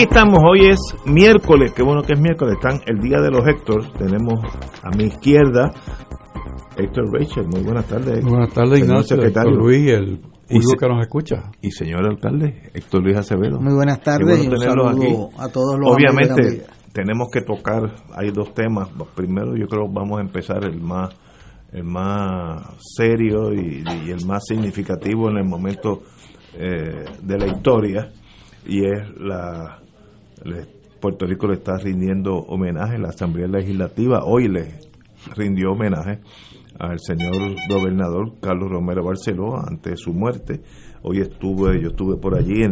Aquí estamos, hoy es miércoles, qué bueno que es miércoles, están el día de los Héctor, tenemos a mi izquierda Héctor Rachel, muy buenas tardes. Buenas tardes, Ignacio, secretario. Héctor Luis, el Y público se- que nos escucha. Y señor alcalde, Héctor Luis Acevedo. Muy buenas tardes bueno y un tenerlos saludo aquí. a todos los Obviamente tenemos que tocar, hay dos temas. Primero yo creo vamos a empezar el más el más serio y, y el más significativo en el momento eh, de la historia y es la Puerto Rico le está rindiendo homenaje, la Asamblea Legislativa hoy le rindió homenaje al señor gobernador Carlos Romero Barceló ante su muerte. Hoy estuve, yo estuve por allí,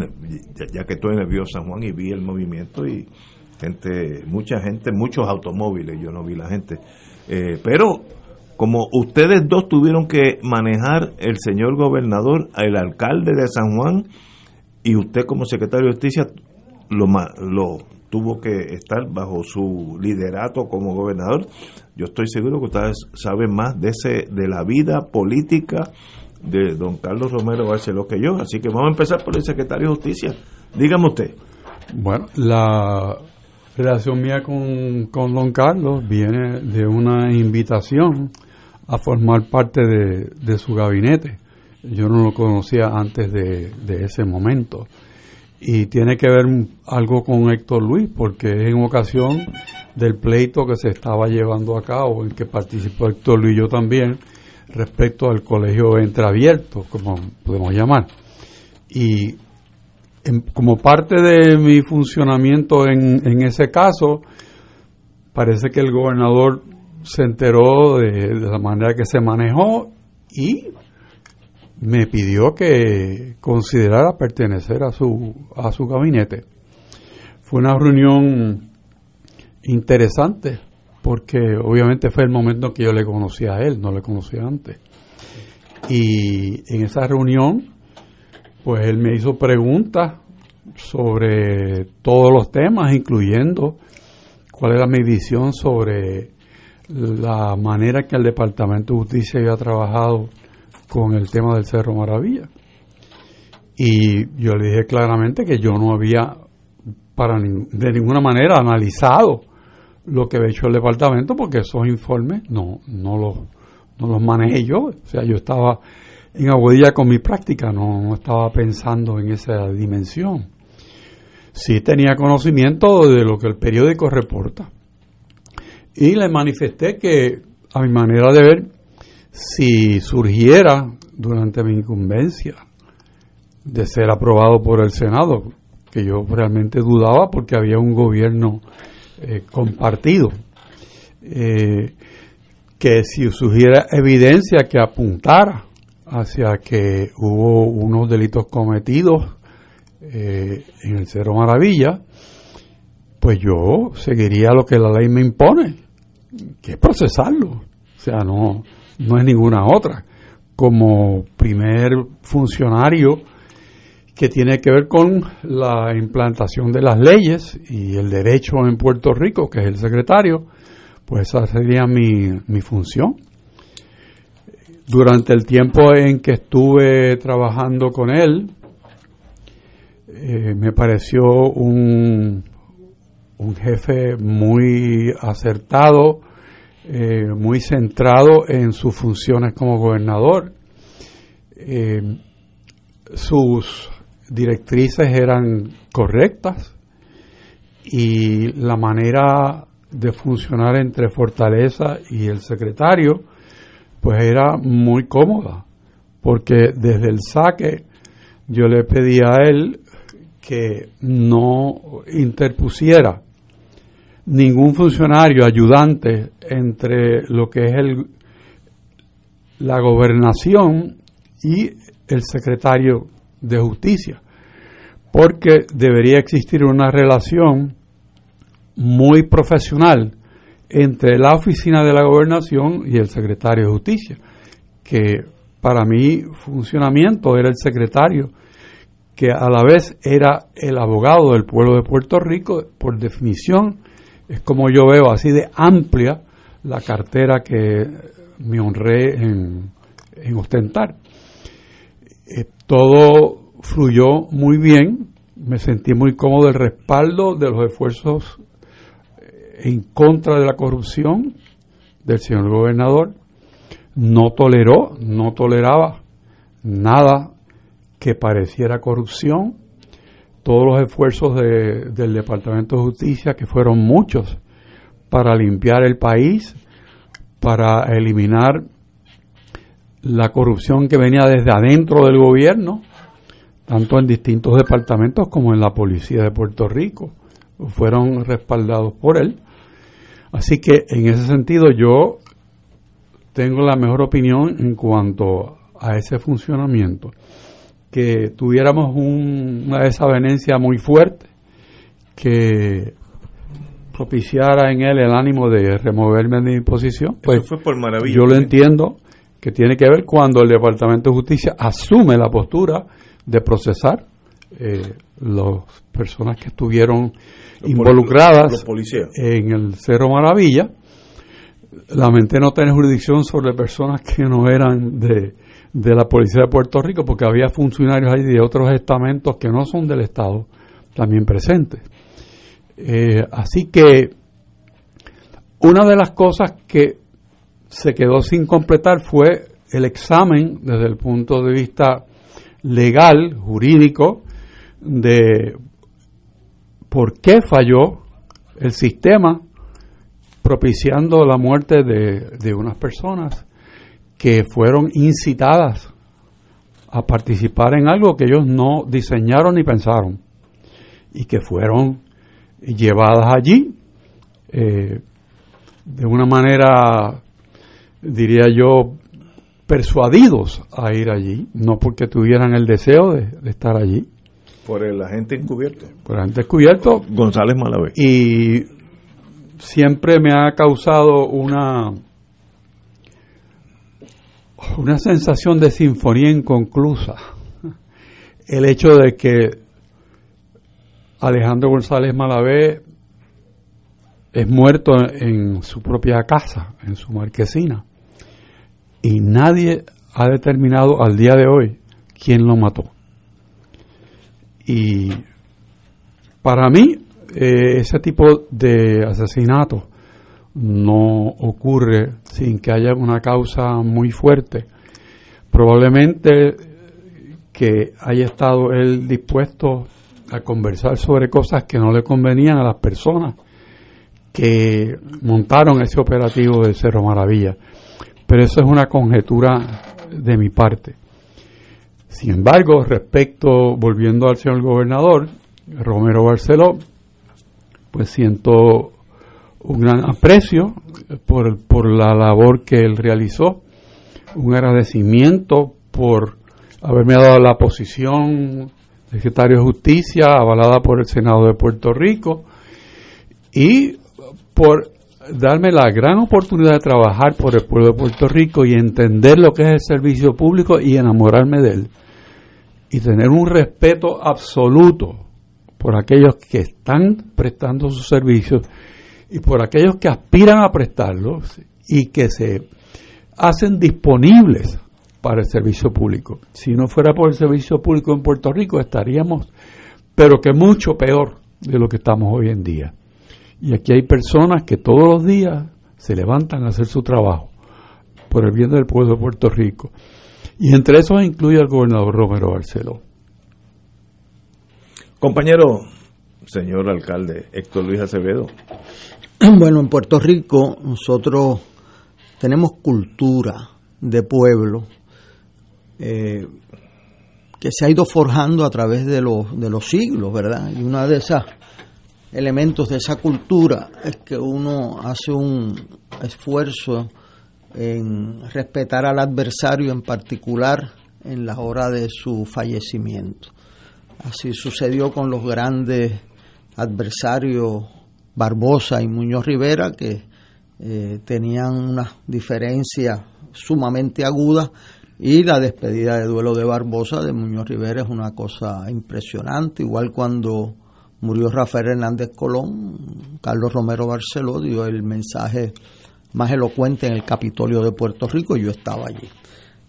ya que estoy en el Bío San Juan y vi el movimiento y gente, mucha gente, muchos automóviles, yo no vi la gente. Eh, pero como ustedes dos tuvieron que manejar el señor gobernador, el alcalde de San Juan y usted como secretario de Justicia lo, lo tuvo que estar bajo su liderato como gobernador. Yo estoy seguro que ustedes saben más de ese de la vida política de don Carlos Romero Barceló que yo. Así que vamos a empezar por el secretario de Justicia. Dígame usted. Bueno, la relación mía con, con don Carlos viene de una invitación a formar parte de, de su gabinete. Yo no lo conocía antes de, de ese momento. Y tiene que ver algo con Héctor Luis, porque es en ocasión del pleito que se estaba llevando a cabo, en que participó Héctor Luis y yo también, respecto al colegio entreabierto, como podemos llamar. Y en- como parte de mi funcionamiento en, en ese caso, parece que el gobernador se enteró de, de la manera que se manejó y me pidió que considerara pertenecer a su, a su gabinete. Fue una reunión interesante porque obviamente fue el momento en que yo le conocí a él, no le conocía antes. Y en esa reunión, pues él me hizo preguntas sobre todos los temas, incluyendo cuál era mi visión sobre la manera que el Departamento de Justicia había trabajado con el tema del Cerro Maravilla. Y yo le dije claramente que yo no había para nin- de ninguna manera analizado lo que había hecho el departamento porque esos informes no, no los no los manejé yo. O sea, yo estaba en aguadilla con mi práctica, no, no estaba pensando en esa dimensión. Sí tenía conocimiento de lo que el periódico reporta. Y le manifesté que, a mi manera de ver, si surgiera durante mi incumbencia de ser aprobado por el Senado, que yo realmente dudaba porque había un gobierno eh, compartido, eh, que si surgiera evidencia que apuntara hacia que hubo unos delitos cometidos eh, en el Cerro Maravilla, pues yo seguiría lo que la ley me impone, que es procesarlo. O sea, no, no es ninguna otra. Como primer funcionario que tiene que ver con la implantación de las leyes y el derecho en Puerto Rico, que es el secretario, pues esa sería mi, mi función. Durante el tiempo en que estuve trabajando con él, eh, me pareció un, un jefe muy acertado, eh, muy centrado en sus funciones como gobernador. Eh, sus directrices eran correctas y la manera de funcionar entre Fortaleza y el secretario pues era muy cómoda porque desde el saque yo le pedí a él que no interpusiera ningún funcionario ayudante entre lo que es el, la gobernación y el secretario de justicia, porque debería existir una relación muy profesional entre la oficina de la gobernación y el secretario de justicia, que para mi funcionamiento era el secretario, que a la vez era el abogado del pueblo de Puerto Rico, por definición, es como yo veo así de amplia la cartera que me honré en, ostentar. Eh, todo fluyó muy bien, me sentí muy cómodo del respaldo de los esfuerzos eh, en contra de la corrupción del señor gobernador. No toleró, no toleraba nada que pareciera corrupción. Todos los esfuerzos del Departamento de Justicia, que fueron muchos, para limpiar el país, para eliminar la corrupción que venía desde adentro del gobierno, tanto en distintos departamentos como en la policía de Puerto Rico, fueron respaldados por él. Así que en ese sentido yo tengo la mejor opinión en cuanto a ese funcionamiento. Que tuviéramos una desavenencia muy fuerte, que propiciara en él el ánimo de removerme de mi posición, pues fue por maravilla, yo lo entiendo que tiene que ver cuando el Departamento de Justicia asume la postura de procesar eh, las personas que estuvieron involucradas en el Cerro Maravilla. Lamenté no tener jurisdicción sobre personas que no eran de, de la Policía de Puerto Rico, porque había funcionarios ahí de otros estamentos que no son del Estado también presentes. Eh, así que una de las cosas que se quedó sin completar fue el examen desde el punto de vista legal, jurídico, de por qué falló el sistema propiciando la muerte de, de unas personas que fueron incitadas a participar en algo que ellos no diseñaron ni pensaron y que fueron llevadas allí eh, de una manera, diría yo, persuadidos a ir allí, no porque tuvieran el deseo de, estar allí. Por el agente encubierto. Por el agente encubierto. González Malavé. Y siempre me ha causado una una sensación de sinfonía inconclusa el hecho de que Alejandro González Malavé es muerto en su propia casa, en su marquesina, y nadie ha determinado al día de hoy quién lo mató. Y para mí, eh, ese tipo de asesinato no ocurre sin que haya una causa muy fuerte. Probablemente que haya estado él dispuesto a conversar sobre cosas que no le convenían a las personas que montaron ese operativo de Cerro Maravilla. Pero eso es una conjetura de mi parte. Sin embargo, respecto, volviendo al señor gobernador, Romero Barceló, pues siento un gran aprecio por, por la labor que él realizó, un agradecimiento por haberme dado la posición secretario de Justicia, avalada por el Senado de Puerto Rico, y por darme la gran oportunidad de trabajar por el pueblo de Puerto Rico y entender lo que es el servicio público y enamorarme de él. Y tener un respeto absoluto por aquellos que están prestando sus servicios y por aquellos que aspiran a prestarlos y que se hacen disponibles para el servicio público. Si no fuera por el servicio público en Puerto Rico estaríamos, pero que mucho peor de lo que estamos hoy en día. Y aquí hay personas que todos los días se levantan a hacer su trabajo por el bien del pueblo de Puerto Rico. Y entre esos incluye al gobernador Romero Barceló. Compañero, señor alcalde Héctor Luis Acevedo. Bueno, en Puerto Rico nosotros tenemos cultura de pueblo eh, que se ha ido forjando a través de los, de los siglos, ¿verdad? Y uno de esos elementos de esa cultura es que uno hace un esfuerzo en respetar al adversario en particular en la hora de su fallecimiento. Así sucedió con los grandes adversarios Barbosa y Muñoz Rivera, que eh, tenían una diferencia sumamente aguda y la despedida de duelo de Barbosa de Muñoz Rivera es una cosa impresionante, igual cuando murió Rafael Hernández Colón, Carlos Romero Barceló dio el mensaje más elocuente en el Capitolio de Puerto Rico yo estaba allí.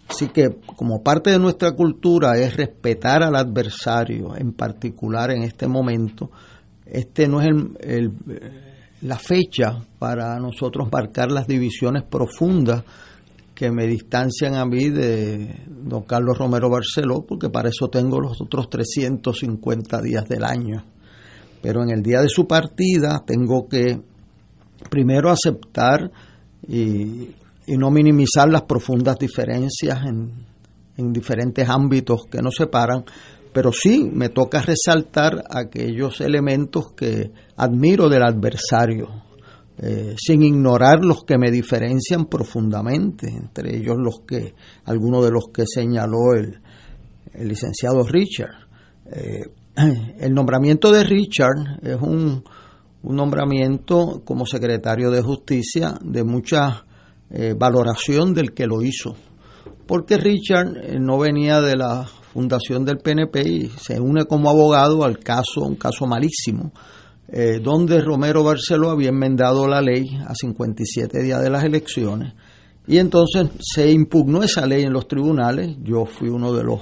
Así que como parte de nuestra cultura es respetar al adversario, en particular en este momento, este no es el, la fecha para nosotros marcar las divisiones profundas que me distancian a mí de don Carlos Romero Barceló, porque para eso tengo los otros 350 días del año. Pero en el día de su partida tengo que primero aceptar y, no minimizar las profundas diferencias en, en diferentes ámbitos que nos separan, pero sí me toca resaltar aquellos elementos que admiro del adversario, eh, sin ignorar los que me diferencian profundamente, entre ellos los que, algunos de los que señaló el, licenciado Richard. Eh, el nombramiento de Richard es un, nombramiento como secretario de justicia de mucha eh, valoración del que lo hizo, porque Richard no venía de la fundación del PNP y se une como abogado al caso, un caso malísimo, eh, donde Romero Barceló había enmendado la ley a 57 días de las elecciones. Y entonces se impugnó esa ley en los tribunales, yo fui uno de los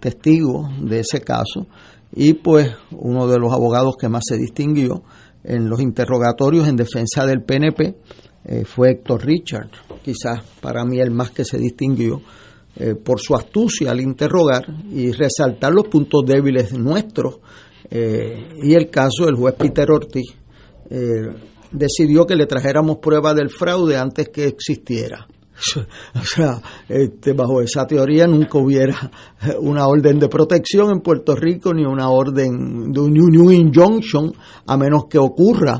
testigos de ese caso y pues uno de los abogados que más se distinguió en los interrogatorios en defensa del PNP eh, fue Héctor Richard, quizás para mí el más que se distinguió eh, por su astucia al interrogar y resaltar los puntos débiles nuestros eh, y el caso del juez Peter Ortiz eh, decidió que le trajéramos prueba del fraude antes que existiera. O sea, este, bajo esa teoría nunca hubiera una orden de protección en Puerto Rico ni una orden de un new injunction a menos que ocurra.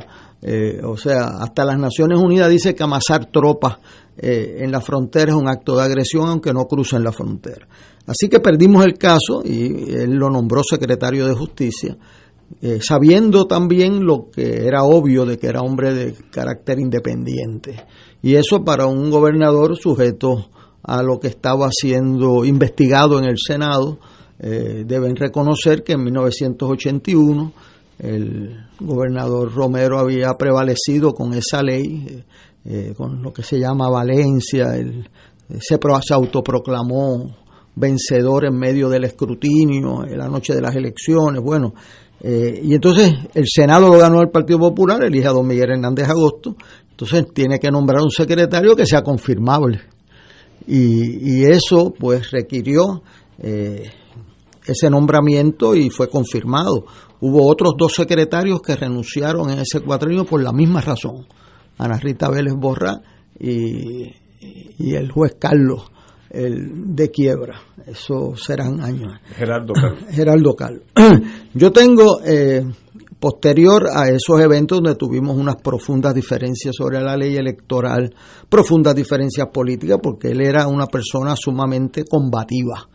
O sea, hasta las Naciones Unidas dice que amasar tropas en la frontera es un acto de agresión aunque no crucen la frontera. Así que perdimos el caso y él lo nombró secretario de justicia, eh, sabiendo también lo que era obvio de que era hombre de carácter independiente. Y eso para un gobernador sujeto a lo que estaba siendo investigado en el Senado, eh, deben reconocer que en 1981 el gobernador Romero había prevalecido con esa ley, eh, con lo que se llama Valencia, él, se, se autoproclamó vencedor en medio del escrutinio, en la noche de las elecciones, bueno, eh, y entonces el Senado lo ganó el Partido Popular, elige a don Miguel Hernández Agosto, entonces tiene que nombrar un secretario que sea confirmable. Y, y eso pues requirió eh, ese nombramiento y fue confirmado. Hubo otros dos secretarios que renunciaron en ese cuatrienio por la misma razón, Ana Rita Vélez Borra y, y el juez Carlos el de quiebra. Eso serán años. Gerardo Carlos. Gerardo Carlos. Yo tengo, eh, posterior a esos eventos donde tuvimos unas profundas diferencias sobre la ley electoral, profundas diferencias políticas, porque él era una persona sumamente combativa.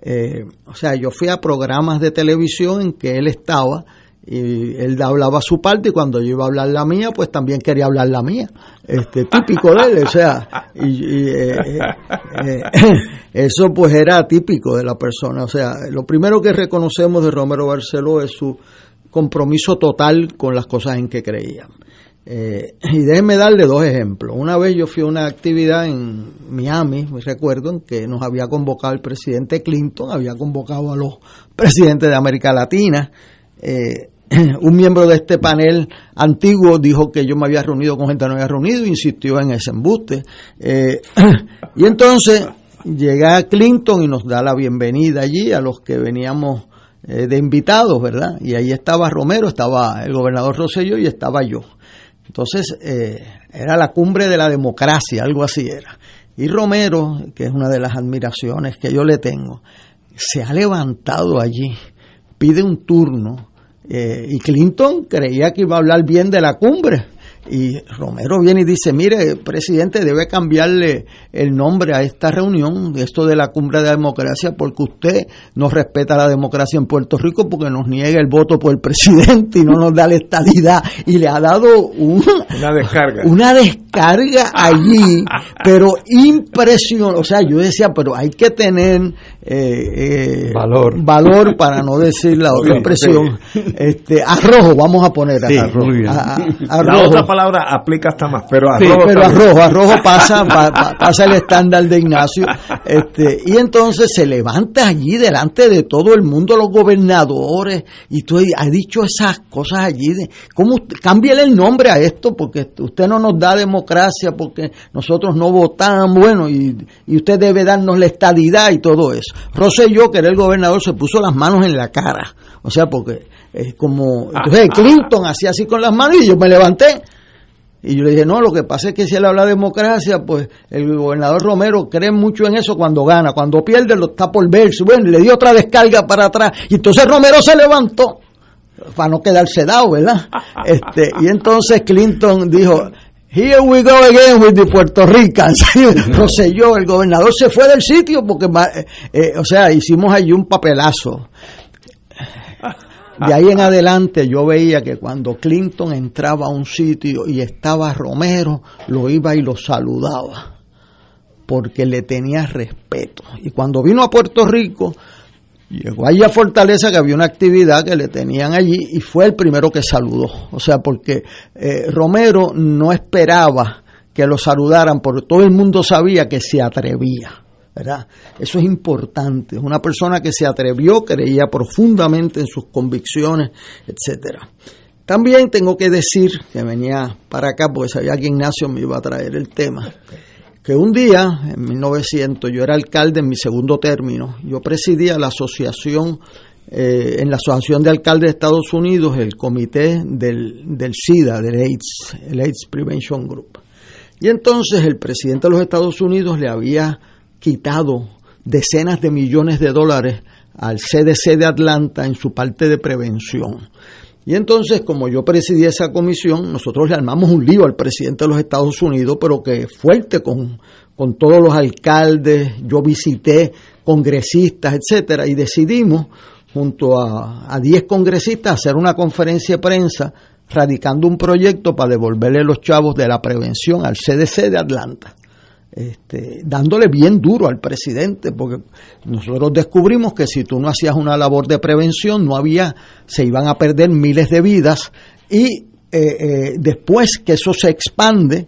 Eh, o sea, yo fui a programas de televisión en que él estaba y él hablaba su parte y cuando yo iba a hablar la mía pues también quería hablar la mía. Este típico de él o sea y, eh, eh, eso pues era típico de la persona. O sea lo primero que reconocemos de Romero Barceló es su compromiso total con las cosas en que creía. Eh, y déjenme darle dos ejemplos. Una vez yo fui a una actividad en Miami me recuerdo en que nos había convocado el presidente Clinton había convocado a los presidentes de América Latina eh, un miembro de este panel antiguo dijo que yo me había reunido con gente que no había reunido, insistió en ese embuste. Eh, y entonces llega Clinton y nos da la bienvenida allí a los que veníamos eh, de invitados, ¿verdad? Y ahí estaba Romero, estaba el gobernador Rosselló y estaba yo. Entonces eh, era la cumbre de la democracia, algo así era. Y Romero, que es una de las admiraciones que yo le tengo, se ha levantado allí, pide un turno, eh, y Clinton creía que iba a hablar bien de la cumbre, y Romero viene y dice, mire, presidente, debe cambiarle el nombre a esta reunión, esto de la cumbre de la democracia, porque usted no respeta la democracia en Puerto Rico porque nos niega el voto por el presidente y no nos da la estadidad. Y le ha dado una descarga. Una descarga allí, pero impresionante. O sea, yo decía, pero hay que tener eh, eh, valor. valor para no decir la otra expresión. Este, arrojo, vamos a poner sí, arrojo. Muy bien. A, a, la otra palabra aplica hasta más, pero arrojo. Sí, pero arrojo, arrojo pasa, pa, pa, pasa el estándar de Ignacio. Este, y entonces se levanta allí delante de todo el mundo, los gobernadores, y tú has dicho esas cosas allí de cómo cámbiale el nombre a esto, porque usted no nos da democracia, porque nosotros no votamos, bueno, y, y usted debe darnos la estadidad y todo eso. Rosselló, que era el gobernador, se puso las manos en la cara. O sea, porque es como. Entonces Clinton hacía así con las manos y yo me levanté. Y yo le dije, no, lo que pasa es que si él habla de democracia, pues el gobernador Romero cree mucho en eso cuando gana. Cuando pierde, lo está por verse. Bueno, le dio otra descarga para atrás. Y entonces Romero se levantó para no quedarse dado, ¿verdad? Este, y entonces Clinton dijo, Here we go again with the Puerto Ricans. Roselló, el gobernador se fue del sitio porque, eh, eh, o sea, hicimos allí un papelazo. De ahí en adelante yo veía que cuando Clinton entraba a un sitio y estaba Romero, lo iba y lo saludaba, porque le tenía respeto. Y cuando vino a Puerto Rico, llegó allí a Fortaleza que había una actividad que le tenían allí y fue el primero que saludó. O sea, porque eh, Romero no esperaba que lo saludaran, porque todo el mundo sabía que se atrevía. ¿Verdad? Eso es importante. Es una persona que se atrevió, creía profundamente en sus convicciones, etcétera. También tengo que decir que venía para acá porque sabía que Ignacio me iba a traer el tema. Que un día, en 1900, yo era alcalde en mi segundo término. Yo presidía la asociación, eh, en la Asociación de Alcaldes de Estados Unidos, el comité del, del SIDA, del AIDS, el AIDS Prevention Group. Y entonces el presidente de los Estados Unidos le había quitado decenas de millones de dólares al CDC de Atlanta en su parte de prevención. Y entonces, como yo presidí esa comisión, nosotros le armamos un lío al presidente de los Estados Unidos, pero que fuerte con, con todos los alcaldes, yo visité congresistas, etcétera, y decidimos, junto a 10 congresistas, hacer una conferencia de prensa radicando un proyecto para devolverle los chavos de la prevención al CDC de Atlanta este, dándole bien duro al presidente, porque nosotros descubrimos que si tú no hacías una labor de prevención, no había, se iban a perder miles de vidas y eh, eh, después que eso se expande,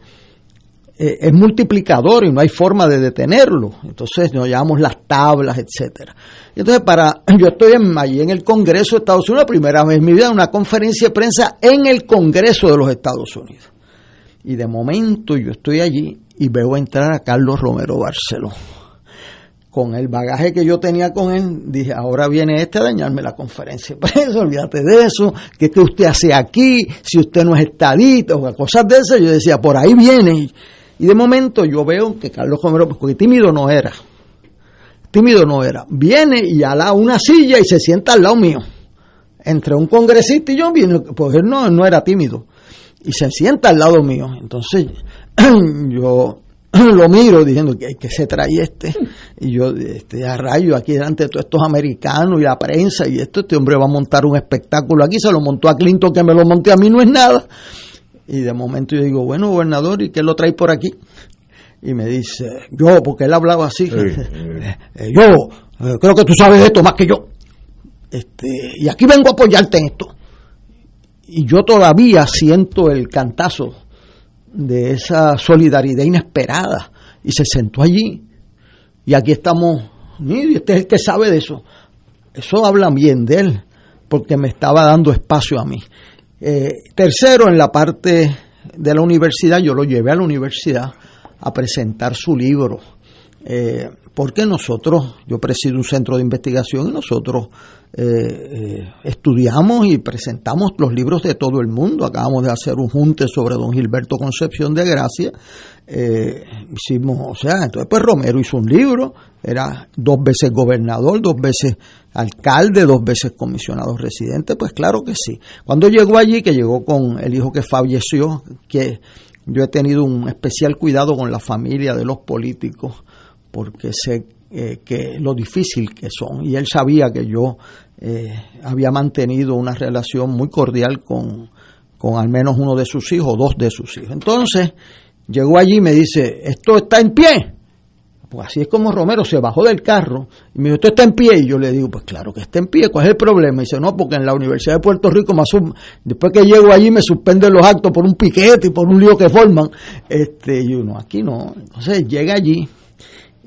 eh, es multiplicador y no hay forma de detenerlo. Entonces nos llamamos las tablas, etcétera. Entonces, para, yo estoy en, allí en el Congreso de Estados Unidos, la primera vez en mi vida, una conferencia de prensa en el Congreso de los Estados Unidos. Y de momento yo estoy allí y veo entrar a Carlos Romero Barceló. Con el bagaje que yo tenía con él, dije, ahora viene este a dañarme la conferencia. Pues olvídate de eso, ¿qué que usted hace aquí? Si usted no es estadito, cosas de esas, yo decía, por ahí viene. Y de momento yo veo que Carlos Romero, porque tímido no era, tímido no era, viene y ala una silla y se sienta al lado mío. Entre un congresista y yo, porque él no, no era tímido. Y se sienta al lado mío. Entonces yo lo miro diciendo que, que se trae este y yo este, a rayo aquí delante de todos estos americanos y la prensa y esto este hombre va a montar un espectáculo aquí se lo montó a Clinton que me lo monté a mí no es nada y de momento yo digo bueno gobernador y qué lo trae por aquí y me dice yo porque él hablaba así. Sí, sí. yo eh, creo que tú sabes esto más que yo. Este y aquí vengo a apoyarte en esto y yo todavía siento el cantazo de esa solidaridad inesperada y se sentó allí. Y aquí estamos, y este es el que sabe de eso. Eso habla bien de él, porque me estaba dando espacio a mí. Eh, tercero, en la parte de la universidad, yo lo llevé a la universidad a presentar su libro, eh, porque nosotros, yo presido un centro de investigación y nosotros eh, eh, estudiamos y presentamos los libros de todo el mundo. Acabamos de hacer un junte sobre don Gilberto Concepción de Gracia. Eh, hicimos, o sea, entonces pues Romero hizo un libro, era dos veces gobernador, dos veces alcalde, dos veces comisionado residente, pues claro que sí. Cuando llegó allí, que llegó con el hijo que falleció, que yo he tenido un especial cuidado con la familia de los políticos, porque sé que lo difícil que son. Y él sabía que yo eh, había mantenido una relación muy cordial con, con al menos uno de sus hijos, dos de sus hijos. Entonces, llegó allí y me dice, ¿esto está en pie? Pues así es como Romero se bajó del carro y me dijo, ¿esto está en pie? Y yo le digo, pues claro que está en pie, ¿cuál es el problema? Y dice, no, porque en la Universidad de Puerto Rico, más después que llego allí me suspenden los actos por un piquete y por un lío que forman. Este, y uno, aquí no. Entonces llega allí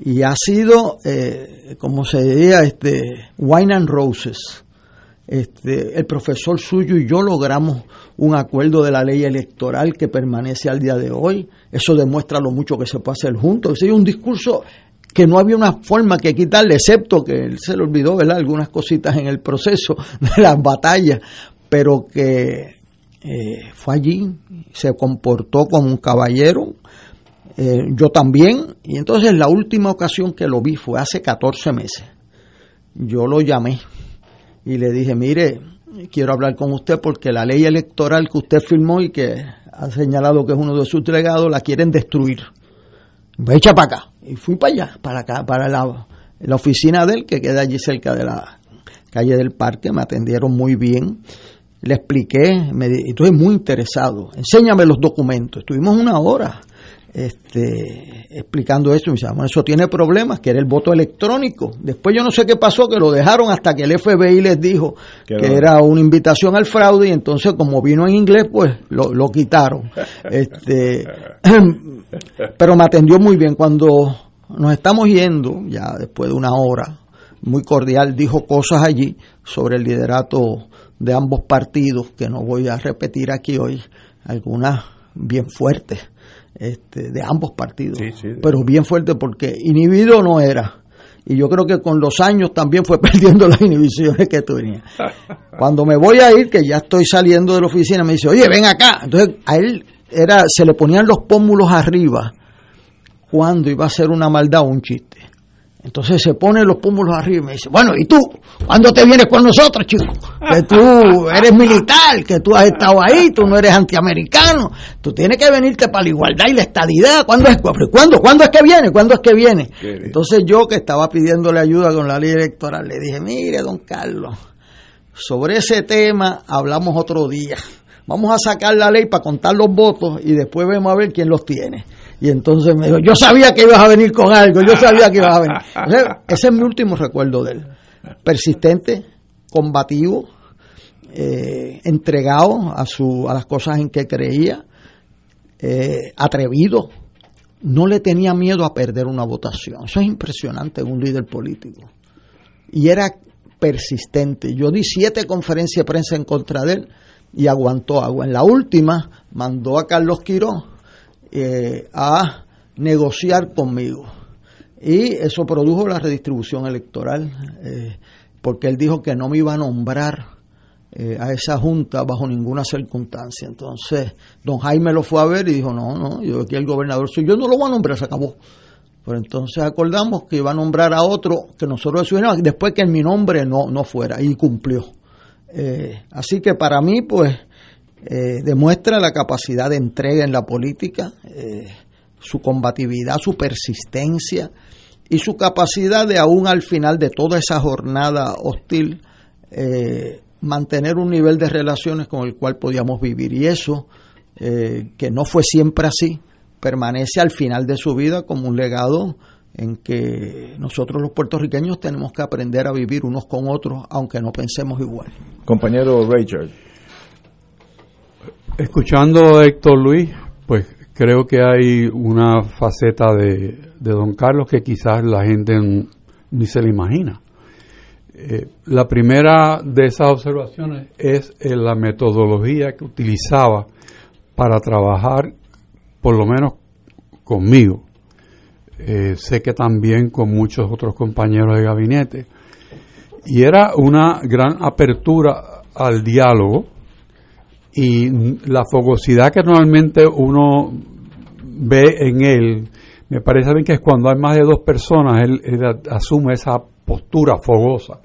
y ha sido, eh, como se diría, este, wine and roses. Este, el profesor suyo y yo logramos un acuerdo de la ley electoral que permanece al día de hoy. Eso demuestra lo mucho que se puede hacer juntos. Es un discurso que no había una forma que quitarle, excepto que él se le olvidó, ¿verdad? Algunas cositas en el proceso de las batallas, pero que eh, fue allí, se comportó como un caballero, eh, yo también, y entonces la última ocasión que lo vi fue hace 14 meses. Yo lo llamé y le dije, mire, quiero hablar con usted porque la ley electoral que usted firmó y que ha señalado que es uno de sus delegados la quieren destruir. Me echa para acá. Y fui para allá, para acá, para la, la oficina de él, que queda allí cerca de la calle del parque. Me atendieron muy bien le expliqué, me, estoy muy interesado, enséñame los documentos. Estuvimos una hora este, explicando esto y me dice, bueno, eso tiene problemas, que era el voto electrónico. Después yo no sé qué pasó, que lo dejaron hasta que el FBI les dijo que era una invitación al fraude y entonces como vino en inglés, pues lo, lo quitaron. este, pero me atendió muy bien. Cuando nos estamos yendo, ya después de una hora, muy cordial, dijo cosas allí sobre el liderato de ambos partidos, que no voy a repetir aquí hoy, algunas bien fuertes este, de ambos partidos, pero bien fuerte porque inhibido no era. Y yo creo que con los años también fue perdiendo las inhibiciones que tenía. Cuando me voy a ir, que ya estoy saliendo de la oficina, me dice, oye, ven acá. Entonces a él era, se le ponían los pómulos arriba cuando iba a hacer una maldad o un chiste. Entonces se pone los pómulos arriba y me dice, bueno, ¿y tú? ¿Cuándo te vienes con nosotros, chico? Que tú eres militar, que tú has estado ahí, tú no eres antiamericano, tú tienes que venirte para la igualdad y la estadidad. ¿Cuándo es, ¿cuándo, ¿cuándo es que viene? ¿Cuándo es que viene? Entonces yo que estaba pidiéndole ayuda con la ley electoral, le dije, mire, don Carlos, sobre ese tema hablamos otro día. Vamos a sacar la ley para contar los votos y después vemos a ver quién los tiene. Y entonces me dijo, yo sabía que ibas a venir con algo, yo sabía que ibas a venir. ese es mi último recuerdo de él. Persistente, combativo, eh, entregado a, su, a las cosas en que creía, eh, atrevido. No le tenía miedo a perder una votación. Eso es impresionante en un líder político. Y era persistente. Yo di siete conferencias de prensa en contra de él y aguantó agua. En la última mandó a Carlos Quiró eh, a negociar conmigo. Y eso produjo la redistribución electoral, eh, porque él dijo que no me iba a nombrar eh, a esa junta bajo ninguna circunstancia. Entonces, don Jaime lo fue a ver y dijo, no, no, yo aquí el gobernador soy yo, no lo voy a nombrar, se acabó. Pero entonces acordamos que iba a nombrar a otro que nosotros decidimos después que en mi nombre no, no fuera, y cumplió. así que para mí, pues, eh, demuestra la capacidad de entrega en la política, eh, su combatividad, su persistencia y su capacidad de aún al final de toda esa jornada hostil eh, mantener un nivel de relaciones con el cual podíamos vivir. Y eso, que no fue siempre así, permanece al final de su vida como un legado en que nosotros los puertorriqueños tenemos que aprender a vivir unos con otros, aunque no pensemos igual. Compañero Richard. Escuchando a Héctor Luis, pues creo que hay una faceta de, don Carlos que quizás la gente ni se le imagina. Eh, la primera de esas observaciones es eh, la metodología que utilizaba para trabajar, por lo menos conmigo. eh, sé que también con muchos otros compañeros de gabinete. Y era una gran apertura al diálogo y la fogosidad que normalmente uno ve en él, me parece mí que es cuando hay más de dos personas, él, asume esa postura fogosa.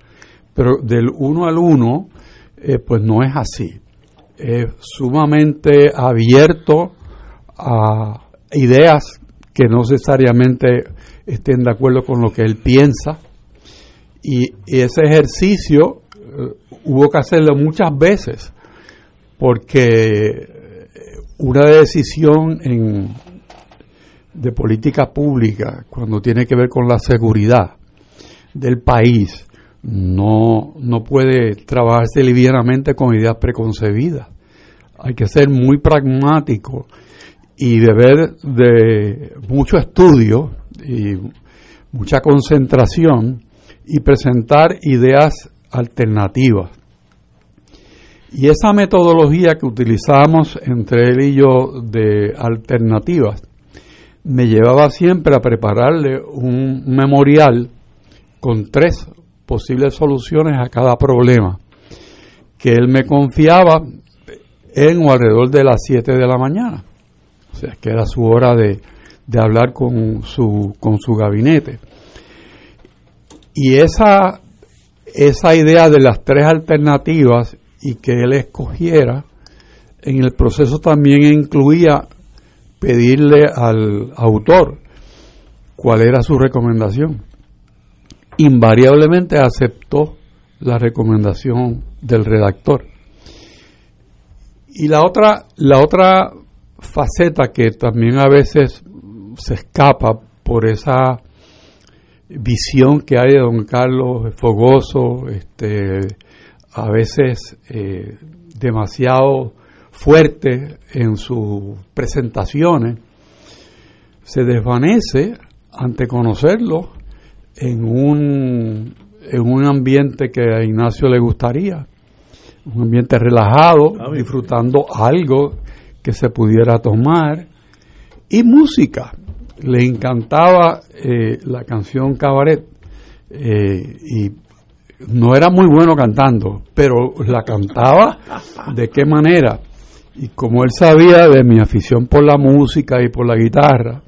Pero del uno al uno, eh, pues no es así. Es sumamente abierto a ideas que no necesariamente estén de acuerdo con lo que él piensa. Y, ese ejercicio eh, hubo que hacerlo muchas veces, porque una decisión de política pública, cuando tiene que ver con la seguridad del país, no, no puede trabajarse livianamente con ideas preconcebidas. Hay que ser muy pragmático y deber de mucho estudio y mucha concentración y presentar ideas alternativas. Y esa metodología que utilizamos entre él y yo de alternativas me llevaba siempre a prepararle un memorial con tres posibles soluciones a cada problema que él me confiaba en o alrededor de las 7 de la mañana. O sea, que era su hora de, hablar con su, con su gabinete. Y esa, esa idea de las tres alternativas y que él escogiera, en el proceso también incluía pedirle al autor cuál era su recomendación. Invariablemente aceptó la recomendación del redactor. Y la otra, la otra faceta que también a veces se escapa por esa visión que hay de don Carlos fogoso, este, a veces eh, demasiado fuerte en sus presentaciones, se desvanece ante conocerlo en un, en un ambiente que a Ignacio le gustaría, un ambiente relajado, ah, disfrutando algo que se pudiera tomar y música. Le encantaba eh, la canción Cabaret eh, y no era muy bueno cantando, pero la cantaba de qué manera. Y como él sabía de mi afición por la música y por la guitarra,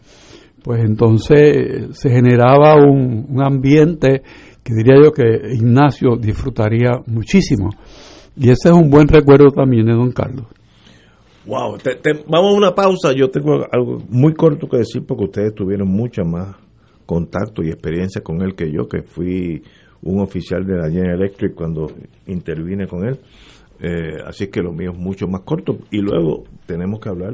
pues entonces se generaba un, un ambiente que diría yo que Ignacio disfrutaría muchísimo. Y ese es un buen recuerdo también de don Carlos. Wow, vamos a una pausa. Yo tengo algo muy corto que decir porque ustedes tuvieron mucho más contacto y experiencia con él que yo, que fui un oficial de la General Electric cuando intervine con él. Eh, así que lo mío es mucho más corto. Y luego tenemos que hablar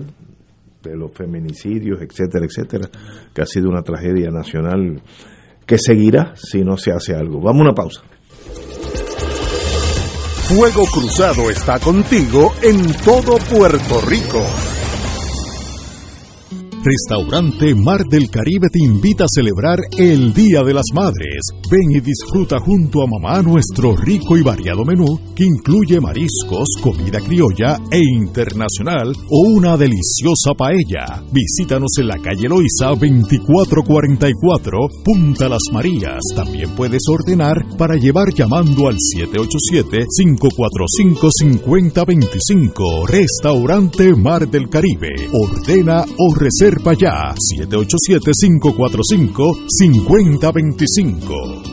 de los feminicidios, etcétera, etcétera, que ha sido una tragedia nacional que seguirá si no se hace algo. Vamos a una pausa. Fuego Cruzado está contigo en todo Puerto Rico. Restaurante Mar del Caribe te invita a celebrar el Día de las Madres. Ven y disfruta junto a mamá nuestro rico y variado menú que incluye mariscos, comida criolla e internacional o una deliciosa paella. Visítanos en la calle Loiza 2444, Punta Las Marías. También puedes ordenar para llevar llamando al 787-545-5025. Restaurante Mar del Caribe. Ordena o reserva para ya. 787-545-5025.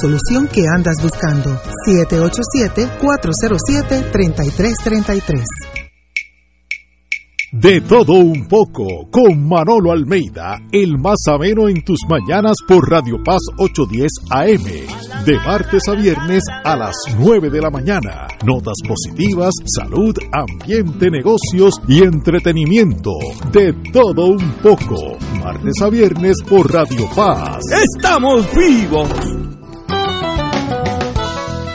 solución que andas buscando. 787-407-3333. De todo un poco, con Manolo Almeida, el más ameno en tus mañanas por Radio Paz 810 AM. de martes a viernes a las 9 de la mañana. Notas positivas, salud, ambiente, negocios y entretenimiento. De todo un poco. Martes a viernes por Radio Paz. ¡Estamos vivos!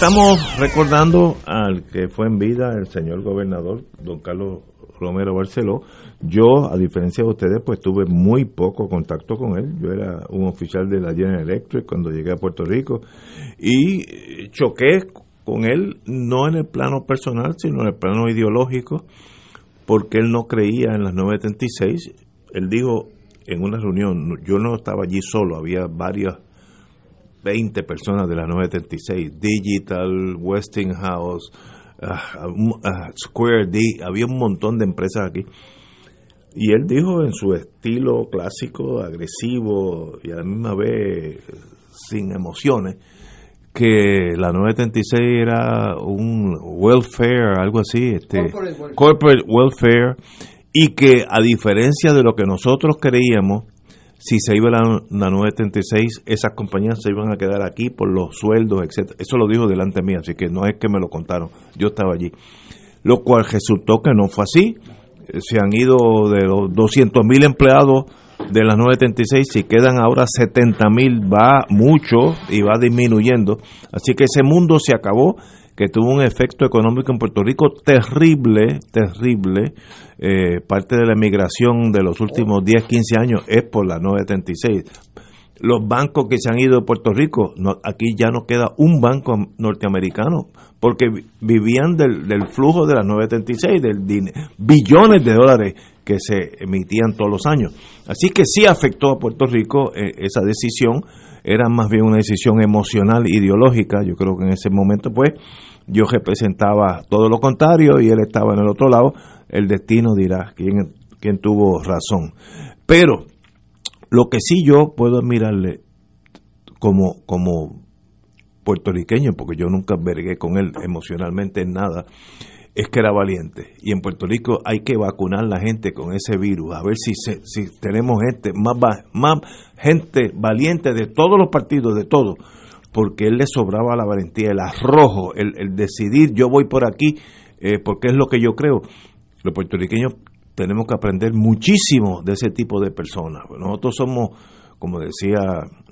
Estamos recordando al que fue en vida el señor gobernador, don Carlos Romero Barceló. Yo, a diferencia de ustedes, pues tuve muy poco contacto con él. Yo era un oficial de la General Electric cuando llegué a Puerto Rico y choqué con él no en el plano personal, sino en el plano ideológico, porque él no creía en las 936. Él dijo en una reunión, yo no estaba allí solo, había varias 20 personas de la 936, Digital, Westinghouse, uh, uh, Square D, había un montón de empresas aquí. Y él dijo en su estilo clásico, agresivo y a la misma vez sin emociones, que la 936 era un welfare, algo así, este, Corporate welfare. corporate welfare, y que a diferencia de lo que nosotros creíamos, si se iba la, la 936, esas compañías se iban a quedar aquí por los sueldos, etcétera. Eso lo dijo delante mí, así que no es que me lo contaron, yo estaba allí. Lo cual resultó que no fue así. Eh, Se han ido de los 200 mil empleados de las 936, si quedan ahora 70 mil, va mucho y va disminuyendo. Así que ese mundo se acabó, que tuvo un efecto económico en Puerto Rico terrible, terrible. Eh, parte de la emigración de los últimos 10, 15 años es por la 936. Los bancos que se han ido de Puerto Rico, aquí ya no queda un banco norteamericano, porque vi- vivían del, flujo de las 936, del billones de dólares que se emitían todos los años. Así que sí afectó a Puerto Rico eh, esa decisión, era más bien una decisión emocional, ideológica, yo creo que en ese momento pues yo representaba todo lo contrario y él estaba en el otro lado, el destino dirá quién, quién tuvo razón. Pero lo que sí yo puedo admirarle como, como puertorriqueño, porque yo nunca vergué con él emocionalmente en nada, es que era valiente. Y en Puerto Rico hay que vacunar la gente con ese virus, a ver si, se- si tenemos gente, más, más gente valiente de todos los partidos, de todos, porque él le sobraba la valentía, el arrojo, el, el decidir, yo voy por aquí, eh, porque es lo que yo creo. Los puertorriqueños tenemos que aprender muchísimo de ese tipo de personas. Nosotros somos, como decía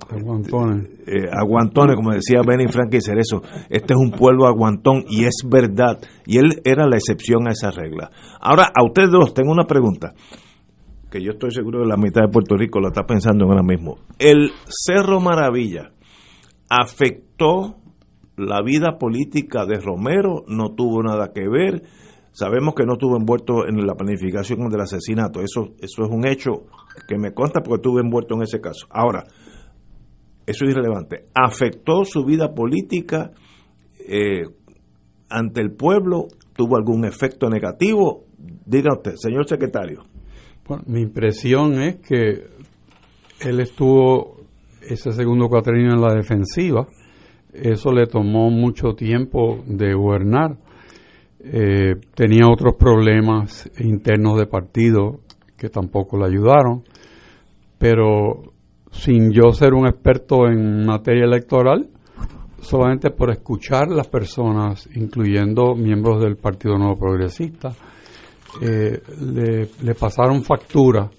Aguantones. eh, aguantones, como decía Benny Frankie Cerezo, este es un pueblo aguantón y es verdad. Y él era la excepción a esa regla. Ahora, a ustedes dos, tengo una pregunta, que yo estoy seguro que la mitad de Puerto Rico la está pensando ahora mismo. ¿El Cerro Maravilla afectó la vida política de Romero? ¿No tuvo nada que ver? Sabemos que no estuvo envuelto en la planificación del asesinato. Eso, eso es un hecho que me consta porque estuve envuelto en ese caso. Ahora, eso es irrelevante. ¿Afectó su vida política eh, ante el pueblo? ¿Tuvo algún efecto negativo? Diga usted, señor secretario. Mi impresión es que él estuvo ese segundo cuatrienio en la defensiva. Eso le tomó mucho tiempo de gobernar. Eh, tenía otros problemas internos de partido que tampoco le ayudaron. Pero sin yo ser un experto en materia electoral, solamente por escuchar las personas, incluyendo miembros del Partido Nuevo Progresista, eh, le, pasaron factura,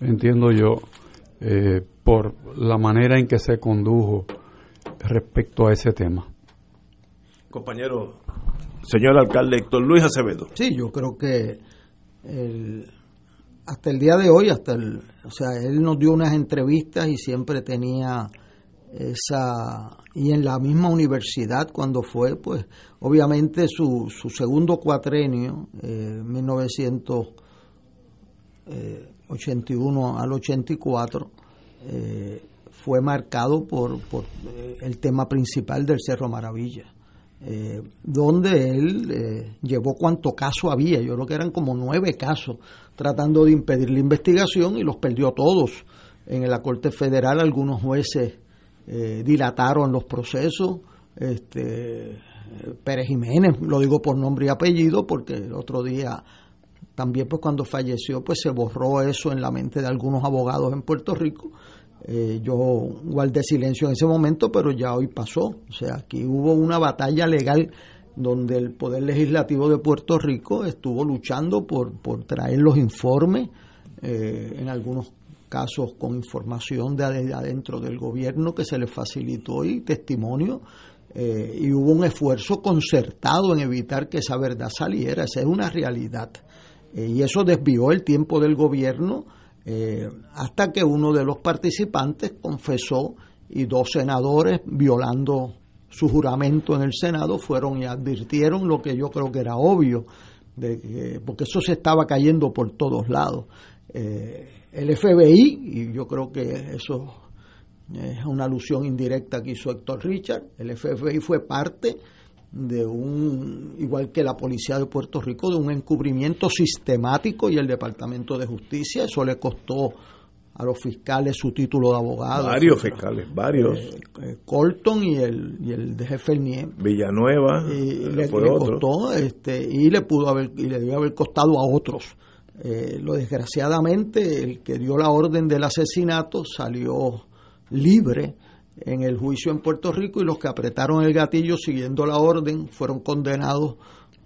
entiendo yo, eh, por la manera en que se condujo respecto a ese tema. Compañero, señor alcalde Héctor Luis Acevedo. Sí, yo creo que el- hasta el día de hoy, hasta el, o sea, él nos dio unas entrevistas y siempre tenía esa y en la misma universidad cuando fue, pues, obviamente su, su segundo cuatrenio, eh, 1981 al 84, eh, fue marcado por, por eh, el tema principal del Cerro Maravilla. Eh, donde él eh, llevó cuánto caso había, yo creo que eran como nueve casos, tratando de impedir la investigación y los perdió todos. En la Corte Federal algunos jueces dilataron los procesos, este, Pérez Jiménez, lo digo por nombre y apellido, porque el otro día también pues cuando falleció pues se borró eso en la mente de algunos abogados en Puerto Rico eh, yo guardé silencio en ese momento, pero ya hoy pasó. O sea, aquí hubo una batalla legal donde el Poder Legislativo de Puerto Rico estuvo luchando por, por traer los informes, eh, en algunos casos con información de adentro del gobierno que se les facilitó y testimonio, eh, y hubo un esfuerzo concertado en evitar que esa verdad saliera. Esa es una realidad. Y eso desvió el tiempo del gobierno eh, hasta que uno de los participantes confesó y dos senadores, violando su juramento en el Senado, fueron y advirtieron lo que yo creo que era obvio, de porque eso se estaba cayendo por todos lados. Eh, el FBI, y yo creo que eso es una alusión indirecta que hizo Héctor Richard, el FBI fue parte de un, igual que la Policía de Puerto Rico, de un encubrimiento sistemático y el Departamento de Justicia. Eso le costó a los fiscales su título de abogado. Varios fiscales, varios. Eh, eh, Colton y el, y el de jefe Villanueva. Y le, costó, este, y le pudo haber, y le debió haber costado a otros. Eh, lo desgraciadamente, el que dio la orden del asesinato salió libre en el juicio en Puerto Rico y los que apretaron el gatillo siguiendo la orden fueron condenados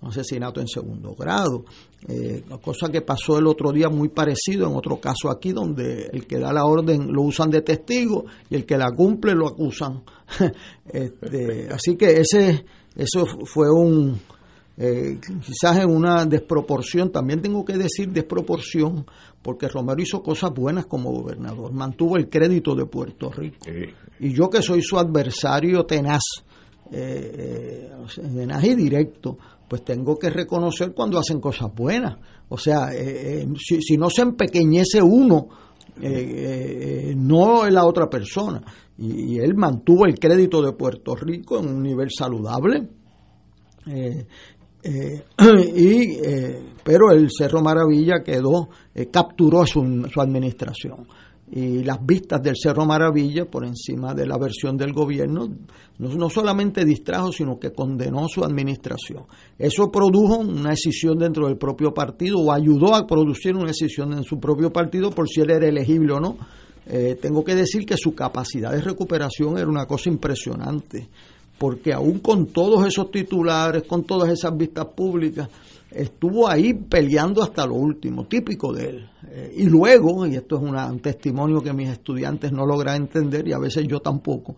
a asesinato en segundo grado. Eh, cosa que pasó el otro día muy parecido en otro caso aquí donde el que da la orden lo usan de testigo y el que la cumple lo acusan. este, así que ese eso fue un eh, quizás en una desproporción, también tengo que decir desproporción, porque Romero hizo cosas buenas como gobernador, mantuvo el crédito de Puerto Rico. Y yo que soy su adversario tenaz, eh, eh, tenaz y directo, pues tengo que reconocer cuando hacen cosas buenas. O sea, si, no se empequeñece uno, no es la otra persona. Y, él mantuvo el crédito de Puerto Rico en un nivel saludable. Eh, eh, y, eh, pero el Cerro Maravilla quedó, eh, capturó su, su, administración. Y las vistas del Cerro Maravilla, por encima de la versión del gobierno, no, no, solamente distrajo, sino que condenó su administración. Eso produjo una decisión dentro del propio partido, o ayudó a producir una decisión en su propio partido por si él era elegible o no. tengo que decir que su capacidad de recuperación era una cosa impresionante porque aún con todos esos titulares, con todas esas vistas públicas, estuvo ahí peleando hasta lo último, típico de él. Eh, y luego, y esto es un testimonio que mis estudiantes no logran entender y a veces yo tampoco,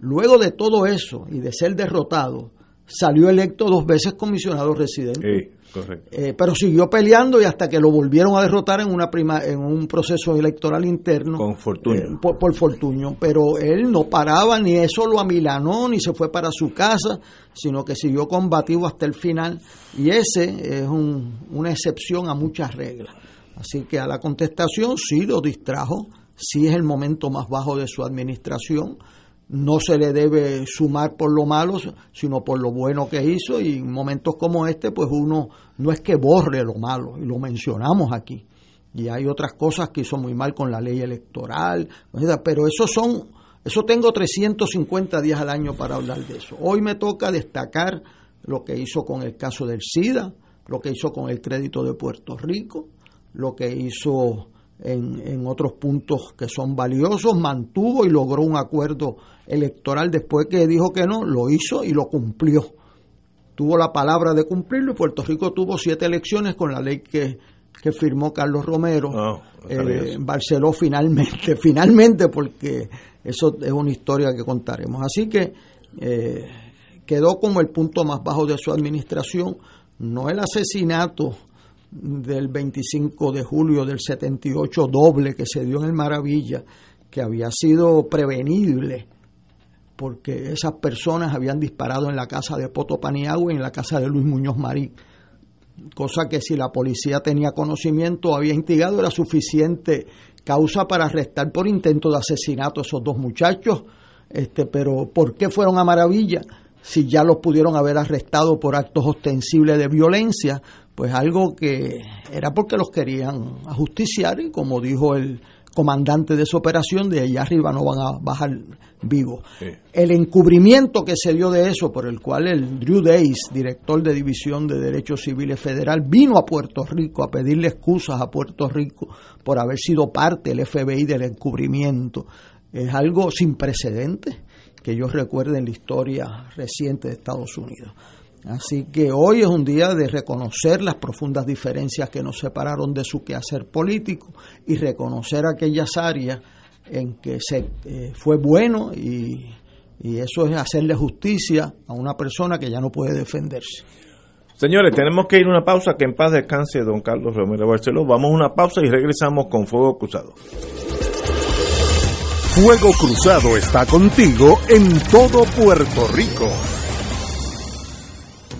luego de todo eso y de ser derrotado, salió electo dos veces comisionado residente. Eh, pero siguió peleando y hasta que lo volvieron a derrotar en una prima, en un proceso electoral interno. Con eh, por, por, Fortuño. Pero él no paraba, ni eso lo amilanó, ni se fue para su casa, sino que siguió combativo hasta el final. Y ese es una excepción a muchas reglas. Así que a la contestación sí lo distrajo, sí es el momento más bajo de su administración no se le debe sumar por lo malo, sino por lo bueno que hizo y en momentos como este, pues uno no es que borre lo malo, y lo mencionamos aquí. Y hay otras cosas que hizo muy mal con la ley electoral, pero eso son, eso tengo 350 días al año para hablar de eso. Hoy me toca destacar lo que hizo con el caso del SIDA, lo que hizo con el crédito de Puerto Rico, lo que hizo en, en, otros puntos que son valiosos, mantuvo y logró un acuerdo electoral después que dijo que no, lo hizo y lo cumplió. Tuvo la palabra de cumplirlo y Puerto Rico tuvo siete elecciones con la ley que, que firmó Carlos Romero. Oh, eh, Barceló finalmente, finalmente, porque eso es una historia que contaremos. Así que eh, quedó como el punto más bajo de su administración, no el asesinato del 25 de julio del 78 doble que se dio en el Maravilla, que había sido prevenible porque esas personas habían disparado en la casa de Poto Paniagua y en la casa de Luis Muñoz Marín. cosa que si la policía tenía conocimiento había instigado era suficiente causa para arrestar por intento de asesinato a esos dos muchachos. Este, pero ¿por qué fueron a Maravilla? Si ya los pudieron haber arrestado por actos ostensibles de violencia, pues algo que era porque los querían ajusticiar y como dijo el comandante de esa operación, de allá arriba no van a bajar vivos. El encubrimiento que se dio de eso, por el cual el Drew Days, director de División de Derechos Civiles Federal, vino a Puerto Rico a pedirle excusas a Puerto Rico por haber sido parte del FBI del encubrimiento, es algo sin precedentes que yo recuerde en la historia reciente de Estados Unidos. Así que hoy es un día de reconocer las profundas diferencias que nos separaron de su quehacer político y reconocer aquellas áreas en que se eh, fue bueno y, y eso es hacerle justicia a una persona que ya no puede defenderse. Señores, tenemos que ir a una pausa. Que en paz descanse don Carlos Romero Barceló. Vamos a una pausa y regresamos con Fuego Cruzado. Fuego Cruzado está contigo en todo Puerto Rico.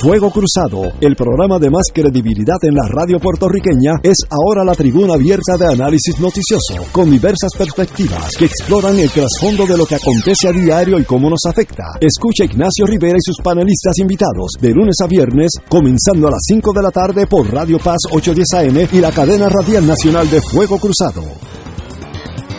Fuego Cruzado, el programa de más credibilidad en la radio puertorriqueña, es ahora la tribuna abierta de análisis noticioso, con diversas perspectivas que exploran el trasfondo de lo que acontece a diario y cómo nos afecta. Escucha Ignacio Rivera y sus panelistas invitados de lunes a viernes, comenzando a las 5 de la tarde por Radio Paz 810 AM y la cadena radial nacional de Fuego Cruzado.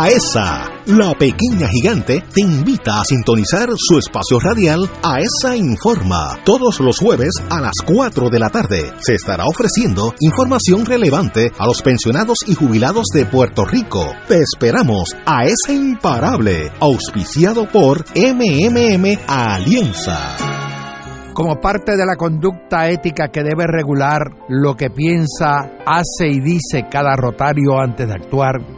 AESA, la pequeña gigante, te invita a sintonizar su espacio radial AESA Informa. Todos los jueves a las 4 de la tarde se estará ofreciendo información relevante a los pensionados y jubilados de Puerto Rico. Te esperamos a esa imparable, auspiciado por MMM Alianza. como parte de la conducta ética que debe regular lo que piensa, hace y dice cada rotario antes de actuar,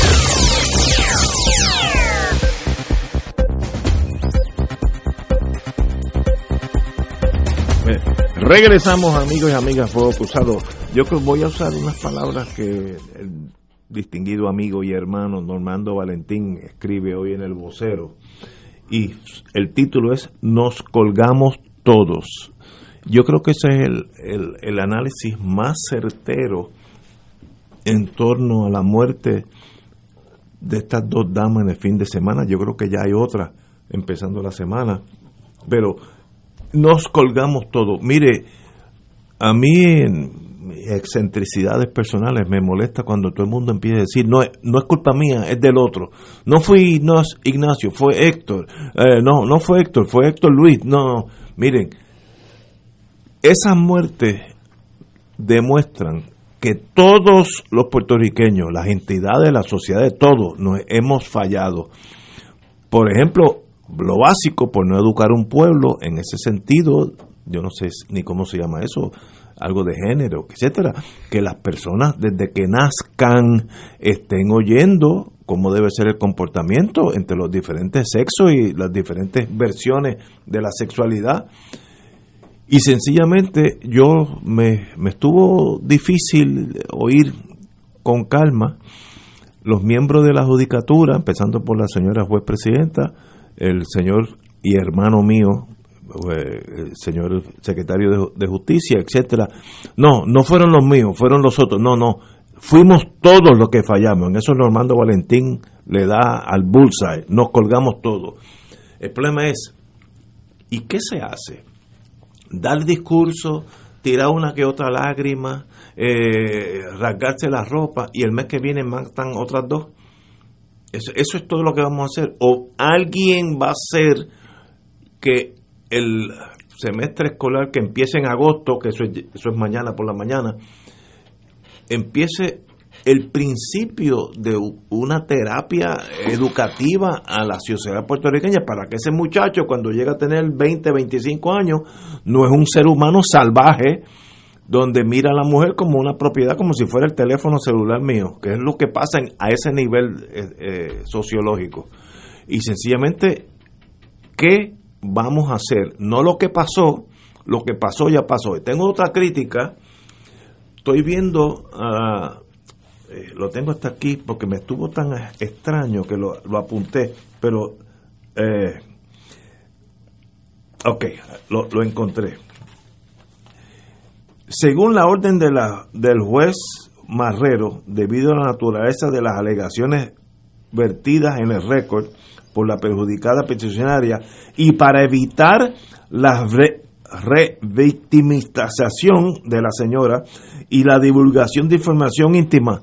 Regresamos amigos y amigas Fuego Cruzado. Yo voy a usar unas palabras que el distinguido amigo y hermano Normando Valentín escribe hoy en el vocero. Y el título es Nos colgamos todos. Yo creo que ese es el, el, el análisis más certero en torno a la muerte de estas dos damas en el fin de semana. Yo creo que ya hay otra empezando la semana. Pero nos colgamos todo. Mire, a mí en excentricidades personales me molesta cuando todo el mundo empieza a decir, no, no es culpa mía, es del otro. No fui no es Ignacio, fue Héctor. Eh, no, no fue Héctor, fue Héctor Luis. No, miren, esas muertes demuestran que todos los puertorriqueños, las entidades, las sociedades, todos nos hemos fallado. Por ejemplo, lo básico por no educar un pueblo en ese sentido, yo no sé ni cómo se llama eso, algo de género, etcétera, que las personas desde que nazcan estén oyendo cómo debe ser el comportamiento entre los diferentes sexos y las diferentes versiones de la sexualidad. Y sencillamente yo me, me estuvo difícil oír con calma los miembros de la judicatura, empezando por la señora juez presidenta, el señor y hermano mío, eh, el señor secretario de, justicia, etcétera. No, no fueron los míos, fueron los otros. No, no, fuimos todos los que fallamos. En eso Normando Valentín le da al bullseye, nos colgamos todos. El problema es, ¿y qué se hace? Dar discurso, tirar una que otra lágrima, eh, rasgarse la ropa y el mes que viene matan otras dos. Eso, es todo lo que vamos a hacer. O alguien va a hacer que el semestre escolar que empiece en agosto, que eso es, eso es mañana por la mañana, empiece el principio de una terapia educativa a la sociedad puertorriqueña para que ese muchacho cuando llega a tener 20, 25 años no es un ser humano salvaje donde mira a la mujer como una propiedad, como si fuera el teléfono celular mío, que es lo que pasa en, a ese nivel eh, eh, sociológico. Y sencillamente, ¿qué vamos a hacer? No lo que pasó, lo que pasó ya pasó. Y tengo otra crítica, estoy viendo... Uh, lo tengo hasta aquí porque me estuvo tan extraño que lo, lo apunté, pero, ok, lo, lo, encontré. Según la orden de la, del juez Marrero, debido a la naturaleza de las alegaciones vertidas en el récord por la perjudicada peticionaria y para evitar la re, revictimización de la señora y la divulgación de información íntima,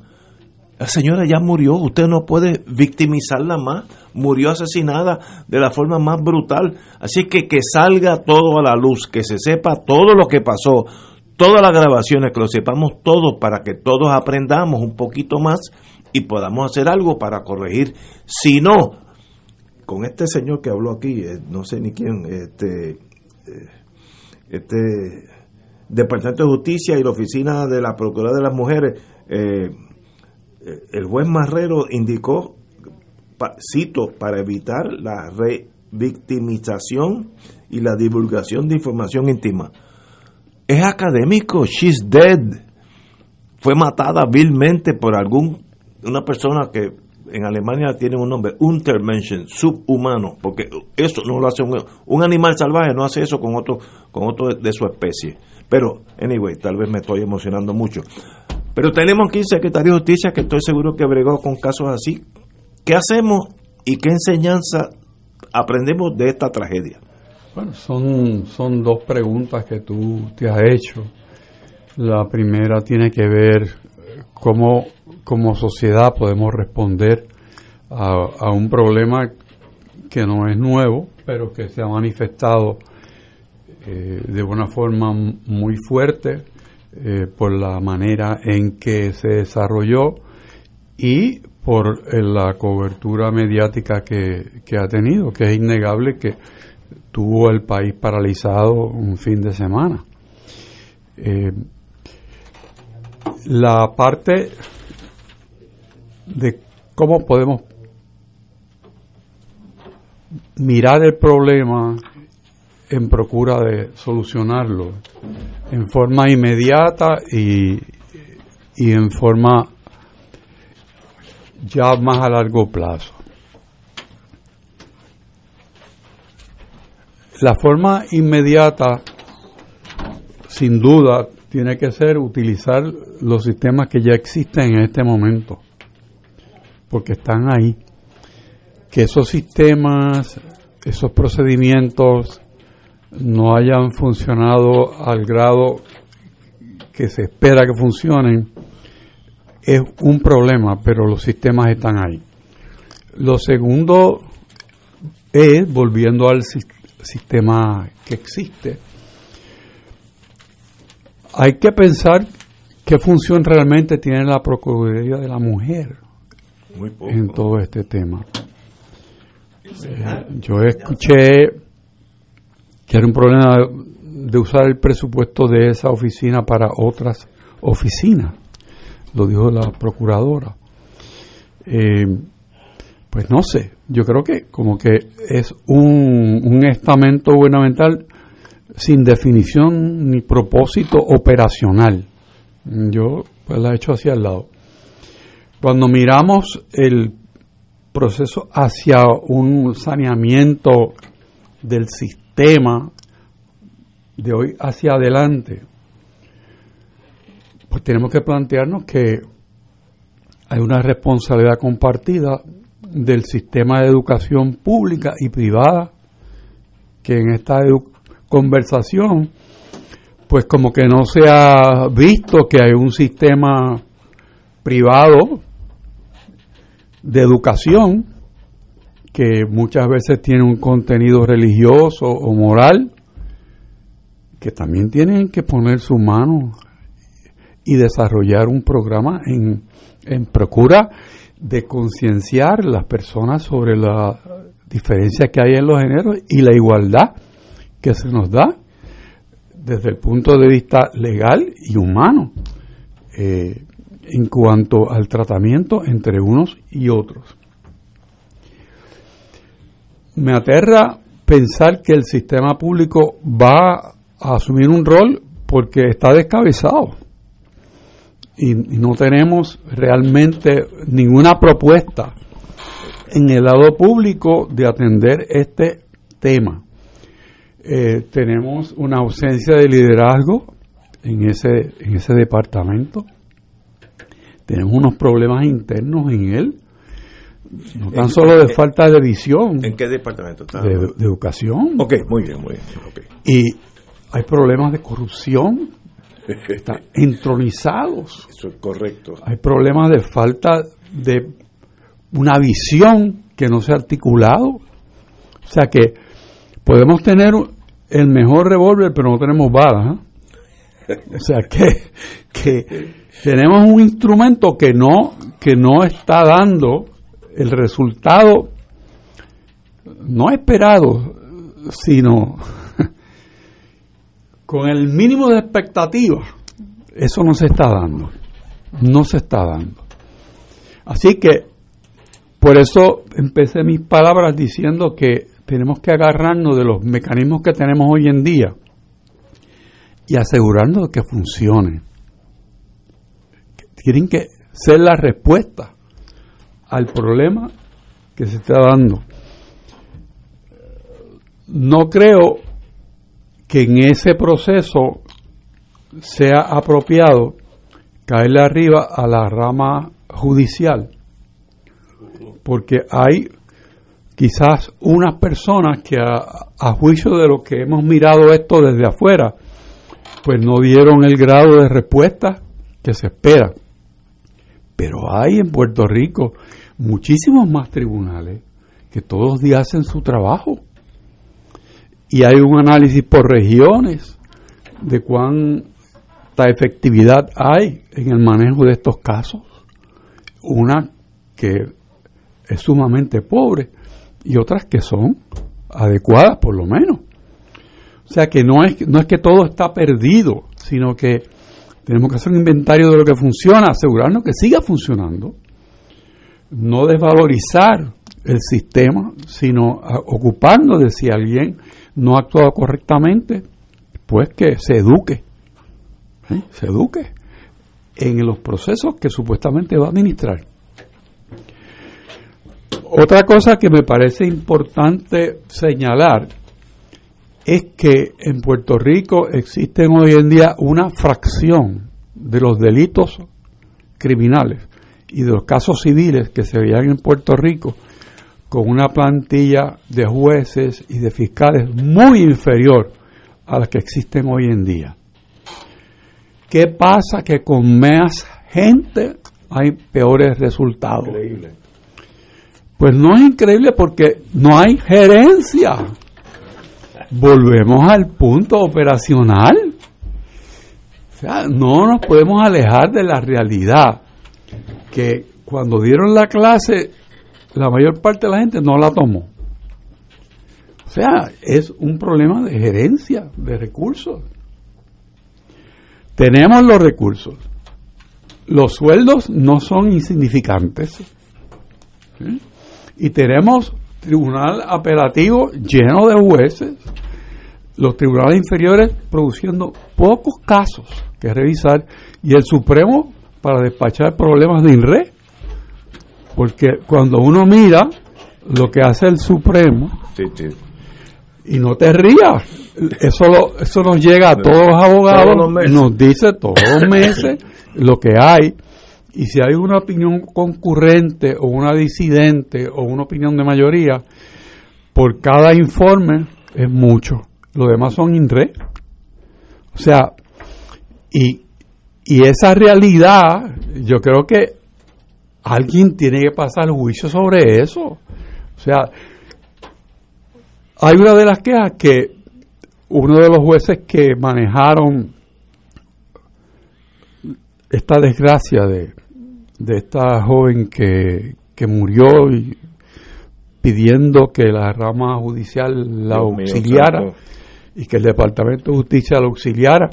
la señora ya murió, usted no puede victimizarla más, murió asesinada de la forma más brutal. Así que que salga todo a la luz, que se sepa todo lo que pasó, todas las grabaciones, que lo sepamos todos para que todos aprendamos un poquito más y podamos hacer algo para corregir. Si no, con este señor que habló aquí, eh, no sé ni quién, este, eh, este Departamento de Justicia y la Oficina de la Procuraduría de las Mujeres, eh, el juez Marrero indicó, cito, para evitar la revictimización y la divulgación de información íntima. Es académico, she's dead. Fue matada vilmente por algún una persona que en Alemania tiene un nombre, Untermenschen, subhumano, porque eso no lo hace un, un, animal salvaje, no hace eso con otro, con otro de, su especie. Pero, anyway, tal vez me estoy emocionando mucho. Pero tenemos aquí secretario de justicia que estoy seguro que bregó con casos así. ¿Qué hacemos y qué enseñanza aprendemos de esta tragedia? Bueno, son, son dos preguntas que tú te has hecho. La primera tiene que ver cómo como sociedad podemos responder a, un problema que no es nuevo, pero que se ha manifestado eh, de una forma muy fuerte eh, por la manera en que se desarrolló y por eh, la cobertura mediática que, que, ha tenido, que es innegable que tuvo el país paralizado un fin de semana. Eh, la parte de cómo podemos mirar el problema en procura de solucionarlo en forma inmediata y, y en forma ya más a largo plazo. La forma inmediata, sin duda, tiene que ser utilizar los sistemas que ya existen en este momento, porque están ahí. Que esos sistemas, esos procedimientos no hayan funcionado al grado que se espera que funcionen es un problema, pero los sistemas están ahí. Lo segundo es, volviendo al sistema que existe, hay que pensar qué función realmente tiene la Procuraduría de la Mujer en todo este tema. Eh, yo escuché que era un problema de usar el presupuesto de esa oficina para otras oficinas, lo dijo la procuradora. Eh, pues no sé, yo creo que como que es un, un estamento gubernamental sin definición ni propósito operacional. Yo pues la he hecho hacia el lado. Cuando miramos el proceso hacia un saneamiento del sistema de hoy hacia adelante, pues tenemos que plantearnos que hay una responsabilidad compartida del sistema de educación pública y privada que en esta conversación pues como que no se ha visto que hay un sistema privado de educación que muchas veces tiene un contenido religioso o moral que también tienen que poner su mano y desarrollar un programa en, en procura de concienciar las personas sobre la diferencia que hay en los géneros y la igualdad que se nos da desde el punto de vista legal y humano eh, en cuanto al tratamiento entre unos y otros. Me aterra pensar que el sistema público va a asumir un rol porque está descabezado y, no tenemos realmente ninguna propuesta en el lado público de atender este tema. Eh, tenemos una ausencia de liderazgo en ese, en ese departamento. Tenemos unos problemas internos en él, no tan solo de falta de visión. ¿En qué departamento está? De, educación. Ok, muy bien, muy bien. Y hay problemas de corrupción están entronizados. Eso es correcto. Hay problemas de falta de una visión que no se ha articulado. O sea que podemos tener el mejor revólver, pero no tenemos balas. ¿eh? O sea que, que tenemos un instrumento que no, que no está dando el resultado no esperado, sino con el mínimo de expectativas, eso no se está dando. No se está dando. Así que, por eso empecé mis palabras diciendo que tenemos que agarrarnos de los mecanismos que tenemos hoy en día y asegurarnos de que funcionen. Tienen que ser la respuesta al problema que se está dando. No creo que en ese proceso sea apropiado caerle arriba a la rama judicial, porque hay quizás unas personas que a, juicio de lo que hemos mirado esto desde afuera, pues no dieron el grado de respuesta que se espera. Pero hay en Puerto Rico muchísimos más tribunales que todos los días hacen su trabajo y hay un análisis por regiones de cuánta efectividad hay en el manejo de estos casos. Una que es sumamente pobre y otras que son adecuadas por lo menos. O sea que no es, no es que todo está perdido, sino que tenemos que hacer un inventario de lo que funciona, asegurarnos que siga funcionando, no desvalorizar el sistema, sino ocuparnos de si alguien no ha actuado correctamente, pues que se eduque, ¿eh? se eduque en los procesos que supuestamente va a administrar. Otra cosa que me parece importante señalar es que en Puerto Rico existen hoy en día una fracción de los delitos criminales y de los casos civiles que se veían en Puerto Rico con una plantilla de jueces y de fiscales muy inferior a la que existen hoy en día. ¿Qué pasa? Que con más gente hay peores resultados. Increíble. Pues no es increíble porque no hay gerencia. Volvemos al punto operacional. O sea, no nos podemos alejar de la realidad que cuando dieron la clase la mayor parte de la gente no la tomó. O sea, es un problema de gerencia de recursos. Tenemos los recursos. Los sueldos no son insignificantes. Y tenemos tribunal apelativo lleno de jueces. los tribunales inferiores produciendo pocos casos que revisar y el Supremo para despachar problemas de INRE. Porque cuando uno mira lo que hace el Supremo, y no te rías, eso, lo, eso nos llega a todos los abogados, nos dice todos los meses lo que hay. Y si hay una opinión concurrente o una disidente o una opinión de mayoría, por cada informe es mucho. Los demás son INRE. O sea, y, y esa realidad, yo creo que alguien tiene que pasar el juicio sobre eso. O sea, hay una de las quejas que uno de los jueces que manejaron esta desgracia de, de esta joven que, que murió y pidiendo que la rama judicial la auxiliara y que el Departamento de Justicia la auxiliara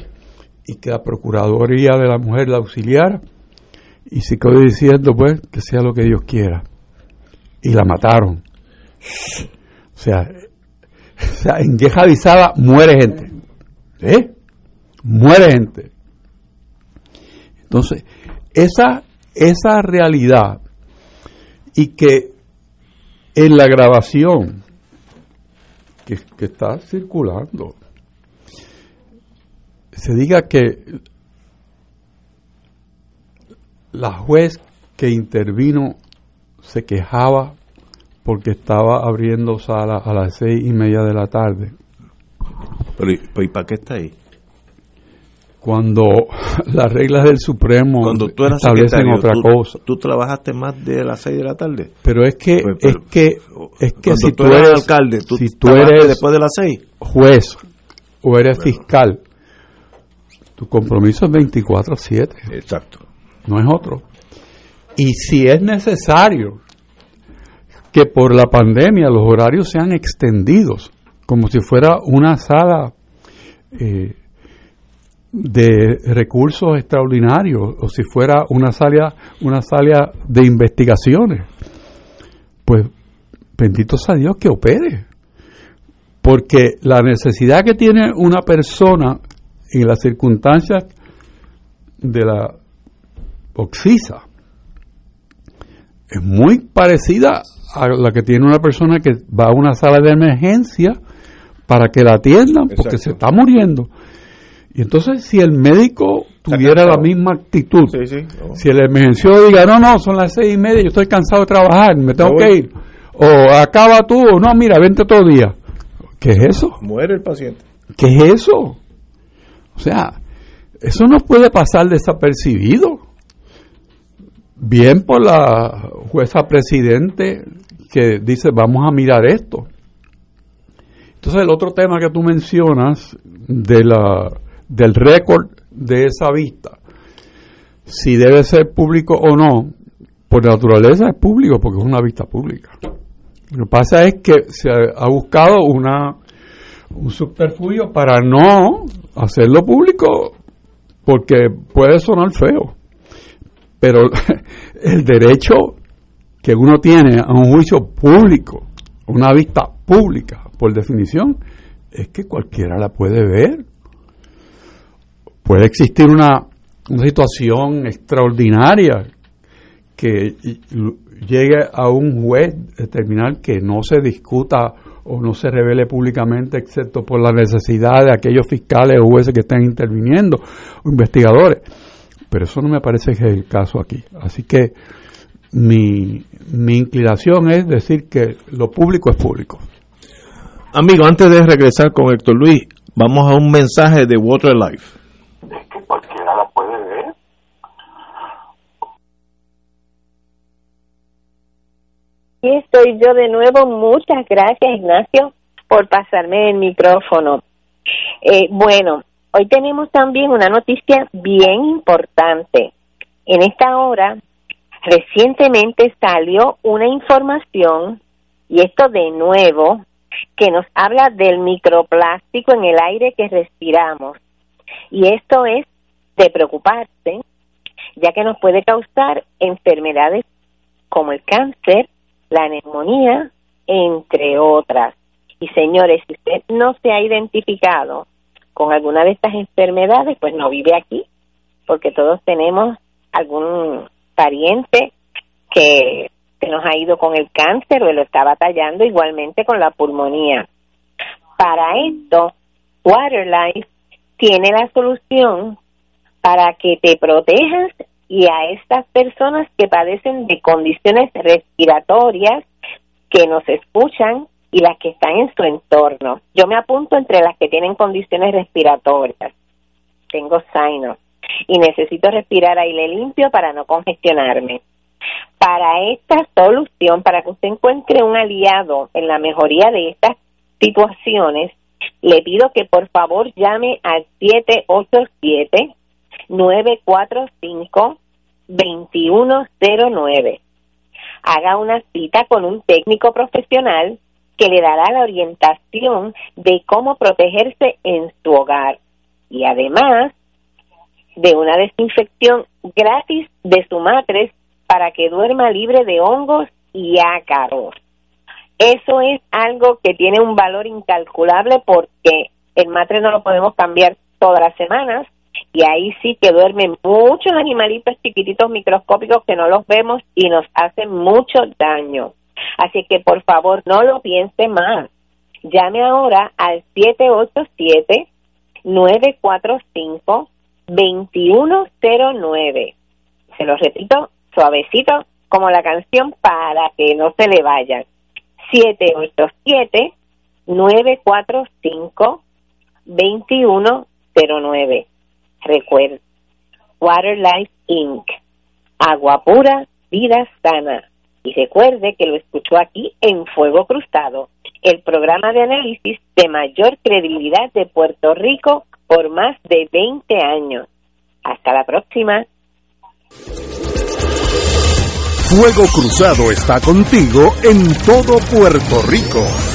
y que la Procuraduría de la Mujer la auxiliara y se quedó diciendo pues que sea lo que Dios quiera. Y la mataron. O sea, en queja avisada muere gente. ¿eh? muere gente. Entonces esa esa realidad y que en la grabación que, que está circulando se diga que la juez que intervino se quejaba porque estaba abriendo sala a las seis y media de la tarde. Pero, ¿y para qué está ahí? Cuando las reglas del Supremo Cuando tú eras establecen otra tú, cosa. ¿Tú trabajaste más de las seis de la tarde? Pero es que, Pues, es que, es que si tú tú eres alcalde, ¿tú si tú eres después de las seis? juez o eres fiscal, tu compromiso es 24/7. Exacto. No es otro. Y si es necesario que por la pandemia los horarios sean extendidos, como si fuera una sala eh, de recursos extraordinarios, o si fuera una sala, una sala de investigaciones, pues bendito sea Dios que opere. Porque la necesidad que tiene una persona en las circunstancias de la oxisa es muy parecida a la que tiene una persona que va a una sala de emergencia para que la atiendan porque Exacto. se está muriendo. Y entonces si el médico tuviera la misma actitud, Sí, sí. No. si el emergenciólogo diga, no, no, son las seis y media, yo estoy cansado de trabajar, me tengo que ir, o acaba tú, o no, mira, vente otro día. ¿Qué es eso? Muere el paciente. ¿Qué es eso? O sea, eso no puede pasar desapercibido. Bien por la jueza presidente que dice vamos a mirar esto. Entonces el otro tema que tú mencionas de la, del récord de esa vista, si debe ser público o no, por naturaleza es público porque es una vista pública. Lo que pasa es que se ha buscado una, un subterfugio para no hacerlo público porque puede sonar feo. Pero el derecho que uno tiene a un juicio público, una vista pública, por definición, es que cualquiera la puede ver. Puede existir una, una situación extraordinaria que llegue a un juez determinar que no se discuta o no se revele públicamente, excepto por la necesidad de aquellos fiscales o jueces que estén interviniendo o investigadores. Pero eso no me parece que es el caso aquí. Así que mi, mi inclinación es decir que lo público es público. Amigo, antes de regresar con Héctor Luis, vamos a un mensaje de Water Life. Es que cualquiera la puede ver. Aquí estoy yo de nuevo. Muchas gracias, Ignacio, por pasarme el micrófono. Eh, bueno, hoy tenemos también una noticia bien importante. En esta hora, recientemente salió una información, y esto de nuevo, que nos habla del microplástico en el aire que respiramos. Y esto es de preocuparse, ya que nos puede causar enfermedades como el cáncer, la neumonía, entre otras. Y señores, si usted no se ha identificado con alguna de estas enfermedades, pues no vive aquí, porque todos tenemos algún pariente que se nos ha ido con el cáncer o lo está batallando igualmente con la pulmonía. Para esto, Waterlife tiene la solución para que te protejas y a estas personas que padecen de condiciones respiratorias, que nos escuchan y las que están en su entorno. Yo me apunto entre las que tienen condiciones respiratorias. Tengo signos y necesito respirar aire limpio para no congestionarme. Para esta solución, para que usted encuentre un aliado en la mejoría de estas situaciones, le pido que por favor llame al 787-945-2109. Haga una cita con un técnico profesional que le dará la orientación de cómo protegerse en su hogar. Y además de una desinfección gratis de su matres para que duerma libre de hongos y ácaros. Eso es algo que tiene un valor incalculable porque el matre no lo podemos cambiar todas las semanas y ahí sí que duermen muchos animalitos chiquititos microscópicos que no los vemos y nos hacen mucho daño. Así que por favor no lo piense más. Llame ahora al 787 945 2109. Se lo repito suavecito como la canción para que no se le vayan. 787 945 2109. Recuerda, Water Life Inc. Agua pura, vida sana. Y recuerde que lo escuchó aquí en Fuego Cruzado, el programa de análisis de mayor credibilidad de Puerto Rico por más de 20 años. Hasta la próxima. Fuego Cruzado está contigo en todo Puerto Rico.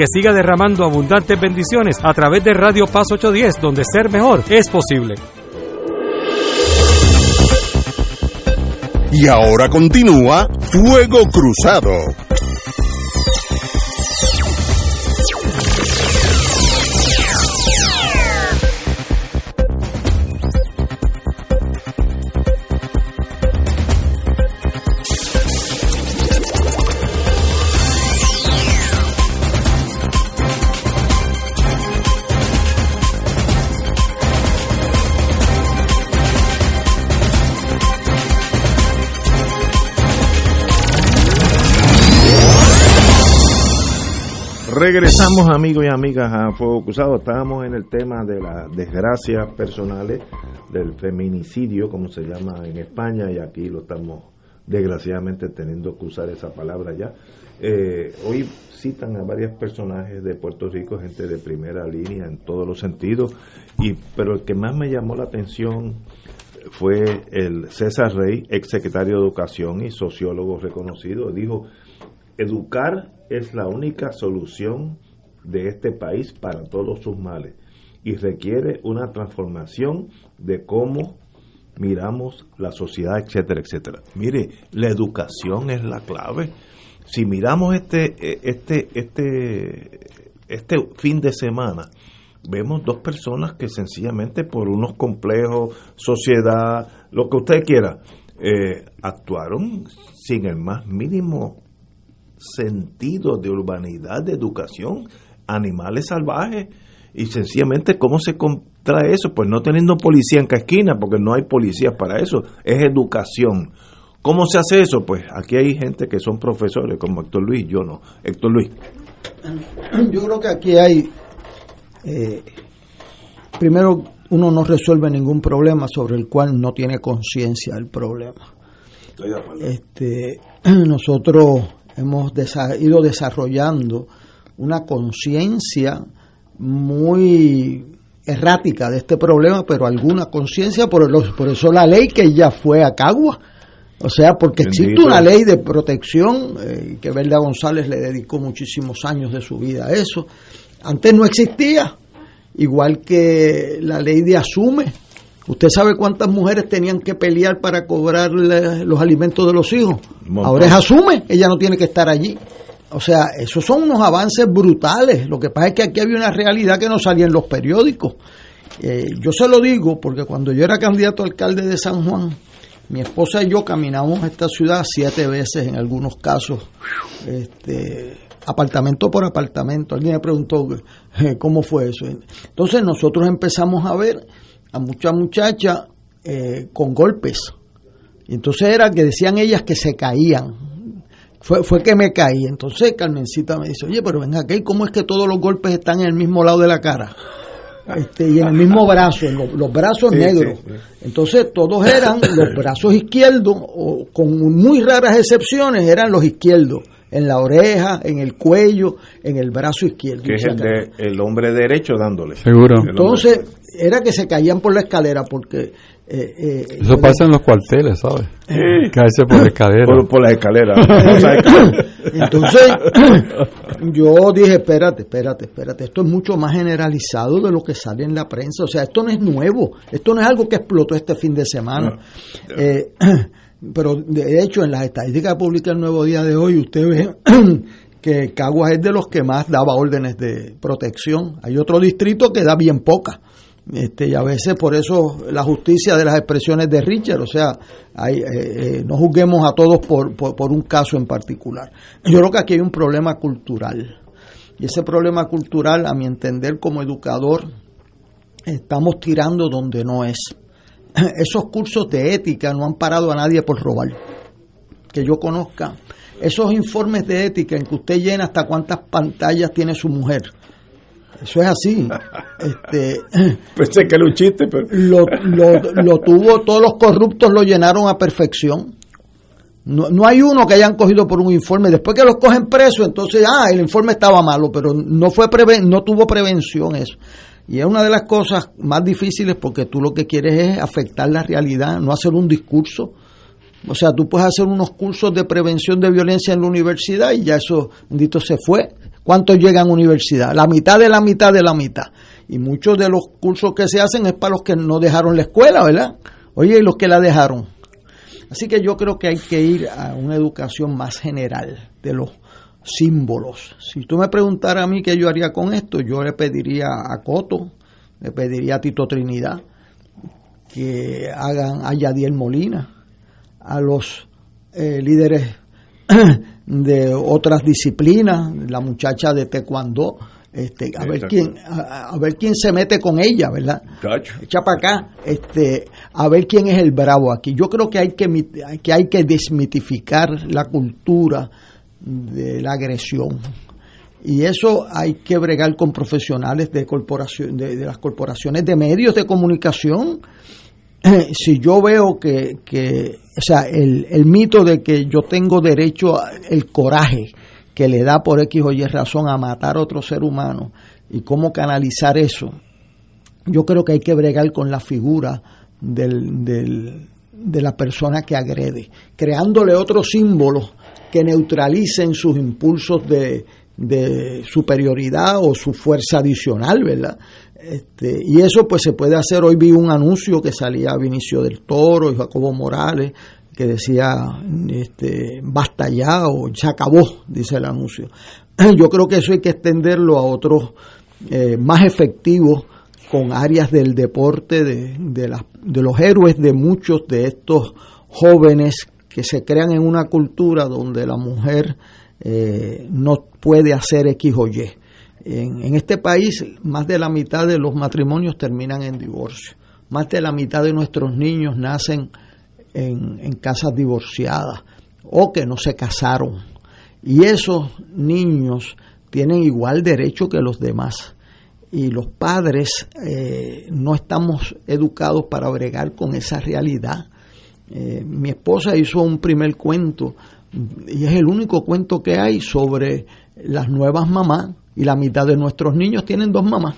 que siga derramando abundantes bendiciones a través de Radio Paz 810, donde ser mejor es posible. Y ahora continúa Fuego Cruzado. Regresamos amigos y amigas a Fuego Cruzado. Estábamos en el tema de las desgracias personales, del feminicidio, como se llama en España, y aquí lo estamos desgraciadamente teniendo que usar esa palabra ya. Eh, hoy citan a varios personajes de Puerto Rico, gente de primera línea en todos los sentidos, y pero el que más me llamó la atención fue el César Rey, ex secretario de Educación y sociólogo reconocido, dijo, educar es la única solución de este país para todos sus males y requiere una transformación de cómo miramos la sociedad, etcétera, etcétera. Mire, la educación es la clave. Si miramos este este este este fin de semana, vemos dos personas que sencillamente por unos complejos, sociedad, lo que usted quiera, eh, actuaron sin el más mínimo sentido de urbanidad, de educación, animales salvajes, y sencillamente cómo se contrae eso, pues no teniendo policía en cada esquina, porque no hay policías para eso, es educación. ¿Cómo se hace eso? Pues aquí hay gente que son profesores, como Héctor Luis, yo no. Héctor Luis. Yo creo que aquí hay, eh, primero, uno no resuelve ningún problema sobre el cual no tiene conciencia del problema. Este, nosotros hemos ido desarrollando una conciencia muy errática de este problema, pero alguna conciencia, por, por eso la ley que ya fue a Cagua. O sea, porque existe una ley de protección, eh, que Verda González le dedicó muchísimos años de su vida a eso. Antes no existía, igual que la ley de Asume. ¿Usted sabe cuántas mujeres tenían que pelear para cobrar los alimentos de los hijos? Ahora es Asume, ella no tiene que estar allí. O sea, esos son unos avances brutales. Lo que pasa es que aquí había una realidad que no salía en los periódicos. Eh, yo se lo digo porque cuando yo era candidato a alcalde de San Juan, mi esposa y yo caminamos a esta ciudad siete veces en algunos casos, este, apartamento por apartamento. Alguien me preguntó cómo fue eso. Entonces nosotros empezamos a ver a muchas muchachas eh, con golpes. Y entonces era que decían ellas que se caían, fue, fue que me caí. Entonces Carmencita me dice, oye, pero ven aquí, ¿cómo es que todos los golpes están en el mismo lado de la cara? Este, y en el mismo brazo, en los, brazos negros. Entonces todos eran los brazos izquierdos, o con muy raras excepciones, eran los izquierdos. En la oreja, en el cuello, en el brazo izquierdo. Que es el, de, el hombre derecho dándole. Seguro. Entonces, era que se caían por la escalera porque eh, eh, Eso pasa en los cuarteles, ¿sabes? Caerse por la escalera. Por, la escalera. Entonces, yo dije, espérate, espérate, espérate, esto es mucho más generalizado de lo que sale en la prensa. O sea, esto no es nuevo, esto no es algo que explotó este fin de semana. Eh, pero de hecho, en las estadísticas públicas del Nuevo Día de hoy, usted ve que Caguas es de los que más daba órdenes de protección. Hay otro distrito que da bien poca. Este, y a veces por eso la justicia de las expresiones de Richard, o sea, hay, eh, eh, no juzguemos a todos por, por, un caso en particular. Yo creo que aquí hay un problema cultural. Y ese problema cultural, a mi entender como educador, estamos tirando donde no es. Esos cursos de ética no han parado a nadie por robar. Que yo conozca. Esos informes de ética en que usted llena hasta cuántas pantallas tiene su mujer eso es así. Este, Pensé que era un chiste, pero. Lo, lo, tuvo, todos los corruptos lo llenaron a perfección. No, no, hay uno que hayan cogido por un informe. Después que los cogen presos, entonces, ah, el informe estaba malo, pero no, fue no tuvo prevención eso. Y es una de las cosas más difíciles porque tú lo que quieres es afectar la realidad, no hacer un discurso. O sea, tú puedes hacer unos cursos de prevención de violencia en la universidad y ya eso, bendito, se fue. ¿Cuántos llegan a universidad? La mitad de la mitad de la mitad. Y muchos de los cursos que se hacen es para los que no dejaron la escuela, ¿verdad? Oye, y los que la dejaron. Así que yo creo que hay que ir a una educación más general de los símbolos. Si tú me preguntaras a mí qué yo haría con esto, yo le pediría a Coto, le pediría a Tito Trinidad que hagan a Yadiel Molina, a los eh, líderes de otras disciplinas, la muchacha de taekwondo, este, a ver quién a, ver quién se mete con ella, ¿verdad? Echa para acá, este, a ver quién es el bravo aquí. Yo creo que hay que que hay que desmitificar la cultura de la agresión Y eso hay que bregar con profesionales de, corporación, de, las corporaciones de medios de comunicación. si yo veo que, que o sea, el, el, mito de que yo tengo derecho, el coraje que le da por X o Y razón a matar a otro ser humano y cómo canalizar eso, yo creo que hay que bregar con la figura del, del, de la persona que agrede, creándole otros símbolos que neutralicen sus impulsos de, de superioridad o su fuerza adicional, ¿verdad? Este, y eso pues se puede hacer. Hoy vi un anuncio que salía Vinicio del Toro y Jacobo Morales que decía este, basta ya o ya acabó, dice el anuncio. Yo creo que eso hay que extenderlo a otros eh, más efectivos con áreas del deporte, de, de, de los héroes de muchos de estos jóvenes que se crean en una cultura donde la mujer eh, no puede hacer X o Y. En, este país, más de la mitad de los matrimonios terminan en divorcio. Más de la mitad de nuestros niños nacen en, casas divorciadas o que no se casaron. Y esos niños tienen igual derecho que los demás y los padres eh, no estamos educados para bregar con esa realidad. Eh, mi esposa hizo un primer cuento y es el único cuento que hay sobre las nuevas mamás y la mitad de nuestros niños tienen dos mamás.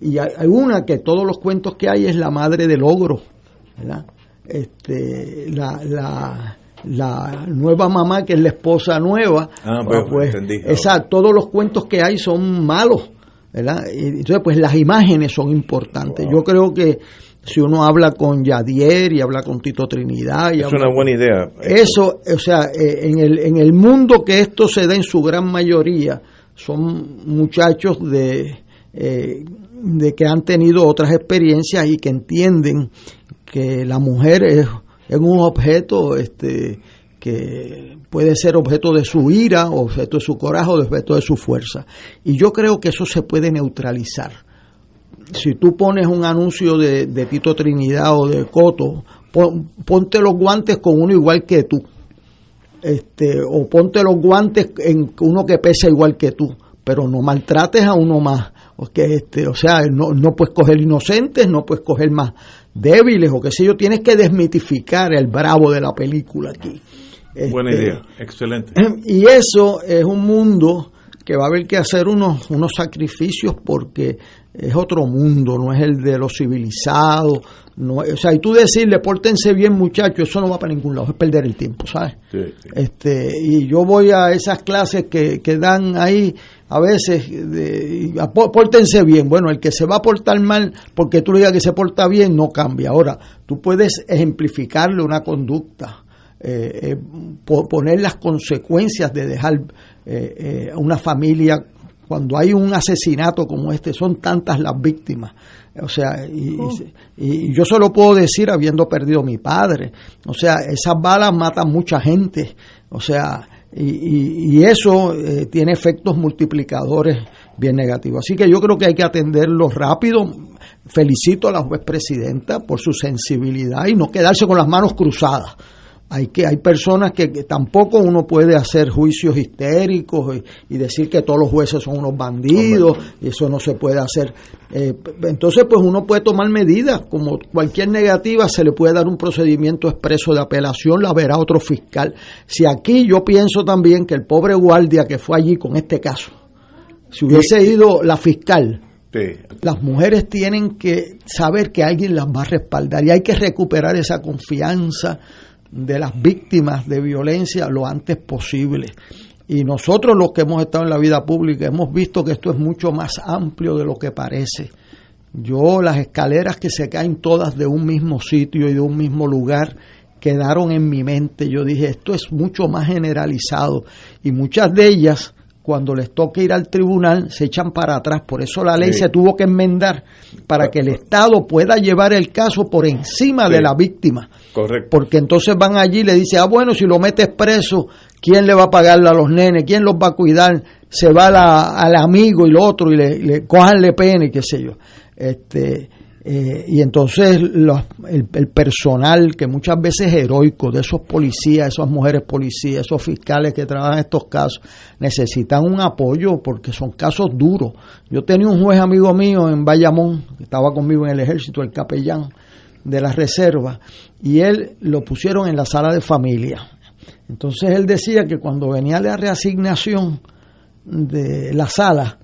Y hay, una que todos los cuentos que hay es la madre del ogro, Este, la, la, la nueva mamá que es la esposa nueva. Ah, pues, pues, exacto, todos los cuentos que hay son malos ¿verdad? Entonces, pues las imágenes son importantes. Yo creo que si uno habla con Yadier y habla con Tito Trinidad. Y es una buena idea. Eso, o sea, eh, en el, en el mundo que esto se da en su gran mayoría, son muchachos de, eh, de que han tenido otras experiencias y que entienden que la mujer es, es un objeto este, que puede ser objeto de su ira, objeto de su coraje, objeto de su fuerza. Y yo creo que eso se puede neutralizar. Si tú pones un anuncio de, Tito Trinidad o de Coto, ponte los guantes con uno igual que tú. Este, o ponte los guantes en uno que pesa igual que tú, pero no maltrates a uno más. Porque este, o sea, no, no puedes coger inocentes, no puedes coger más débiles o qué sé yo, tienes que desmitificar el bravo de la película aquí. Buena este, idea, excelente. Y eso es un mundo que va a haber que hacer unos, unos sacrificios porque es otro mundo, no es el de los civilizados. No, o sea, y tú decirle, pórtense bien muchachos, eso no va para ningún lado, es perder el tiempo, ¿sabes? Este, y yo voy a esas clases que, que dan ahí a veces, de, pórtense bien. Bueno, el que se va a portar mal porque tú le digas que se porta bien no cambia. Ahora, tú puedes ejemplificarle una conducta eh, eh poner las consecuencias de dejar eh, eh, una familia cuando hay un asesinato como este, son tantas las víctimas. O sea, y, y, yo solo puedo decir habiendo perdido a mi padre. O sea, esas balas matan mucha gente. O sea, y, y eso tiene efectos multiplicadores bien negativos. Así que yo creo que hay que atenderlo rápido. Felicito a la juez presidenta por su sensibilidad y no quedarse con las manos cruzadas hay que hay personas que, tampoco uno puede hacer juicios histéricos y, decir que todos los jueces son unos bandidos y eso no se puede hacer. Eh, entonces pues uno puede tomar medidas como cualquier negativa se le puede dar un procedimiento expreso de apelación la verá otro fiscal. Si aquí yo pienso también que el pobre guardia que fue allí con este caso si hubiese ido la fiscal Las mujeres tienen que saber que alguien las va a respaldar y hay que recuperar esa confianza de las víctimas de violencia lo antes posible. Y nosotros los que hemos estado en la vida pública hemos visto que esto es mucho más amplio de lo que parece. Yo las escaleras que se caen todas de un mismo sitio y de un mismo lugar quedaron en mi mente. Yo dije, esto es mucho más generalizado y muchas de ellas cuando les toque ir al tribunal se echan para atrás. Por eso la ley se tuvo que enmendar para que el Estado pueda llevar el caso por encima de la víctima. Correcto. Porque entonces van allí y le dicen, ah, bueno, si lo metes preso, ¿quién le va a pagar a los nenes? ¿Quién los va a cuidar? Se va al amigo y lo otro y le, le cojanle pena y qué sé yo. Este, Eh, y entonces el, el, personal, que muchas veces es heroico, de esos policías, esas mujeres policías, esos fiscales que trabajan estos casos, necesitan un apoyo porque son casos duros. Yo tenía un juez amigo mío en Bayamón, que estaba conmigo en el ejército, el capellán de la reserva, y él lo pusieron en la sala de familia. Entonces él decía que cuando venía la reasignación de la sala,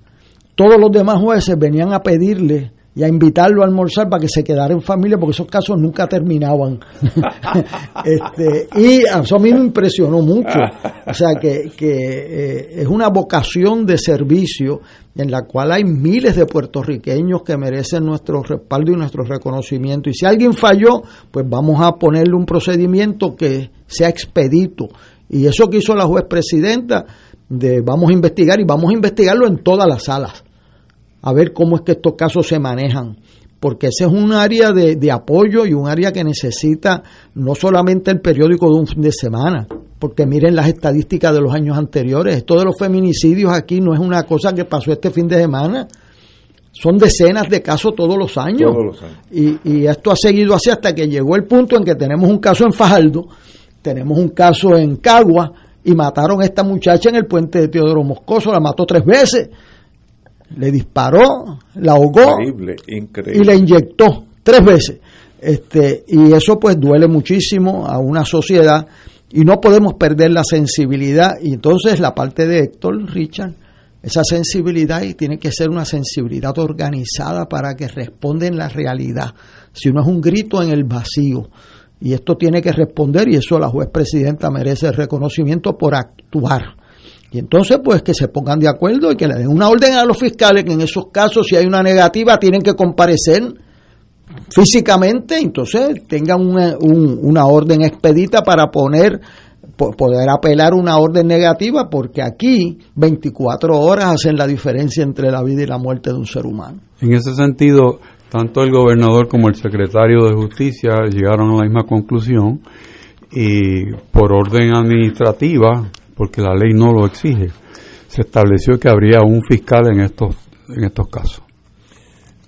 todos los demás jueces venían a pedirle y a invitarlo a almorzar para que se quedara en familia, porque esos casos nunca terminaban. este, y eso a mí me impresionó mucho. O sea, que, que eh, es una vocación de servicio en la cual hay miles de puertorriqueños que merecen nuestro respaldo y nuestro reconocimiento. Y si alguien falló, pues vamos a ponerle un procedimiento que sea expedito. Y eso que hizo la juez presidenta, de vamos a investigar y vamos a investigarlo en todas las salas a ver cómo es que estos casos se manejan, porque ese es un área de, de, apoyo y un área que necesita no solamente el periódico de un fin de semana, porque miren las estadísticas de los años anteriores, esto de los feminicidios aquí no es una cosa que pasó este fin de semana, son decenas de casos todos los años, Todos los años. Y, y esto ha seguido así hasta que llegó el punto en que tenemos un caso en Fajardo, tenemos un caso en Cagua y mataron a esta muchacha en el puente de Teodoro Moscoso, la mató tres veces le disparó, la ahogó Increíble, increíble. y le inyectó tres veces. Este, y eso pues duele muchísimo a una sociedad y no podemos perder la sensibilidad. Y entonces la parte de Héctor Richard, esa sensibilidad y tiene que ser una sensibilidad organizada para que responda en la realidad. Si no es un grito en el vacío. Y esto tiene que responder y eso la juez presidenta merece reconocimiento por actuar. Y entonces, pues que se pongan de acuerdo y que le den una orden a los fiscales que en esos casos, si hay una negativa, tienen que comparecer físicamente, entonces tengan una, un, una orden expedita para poner poder apelar una orden negativa porque aquí 24 horas hacen la diferencia entre la vida y la muerte de un ser humano. En ese sentido, tanto el gobernador como el secretario de Justicia llegaron a la misma conclusión y por orden administrativa porque la ley no lo exige, se estableció que habría un fiscal en estos, en estos casos.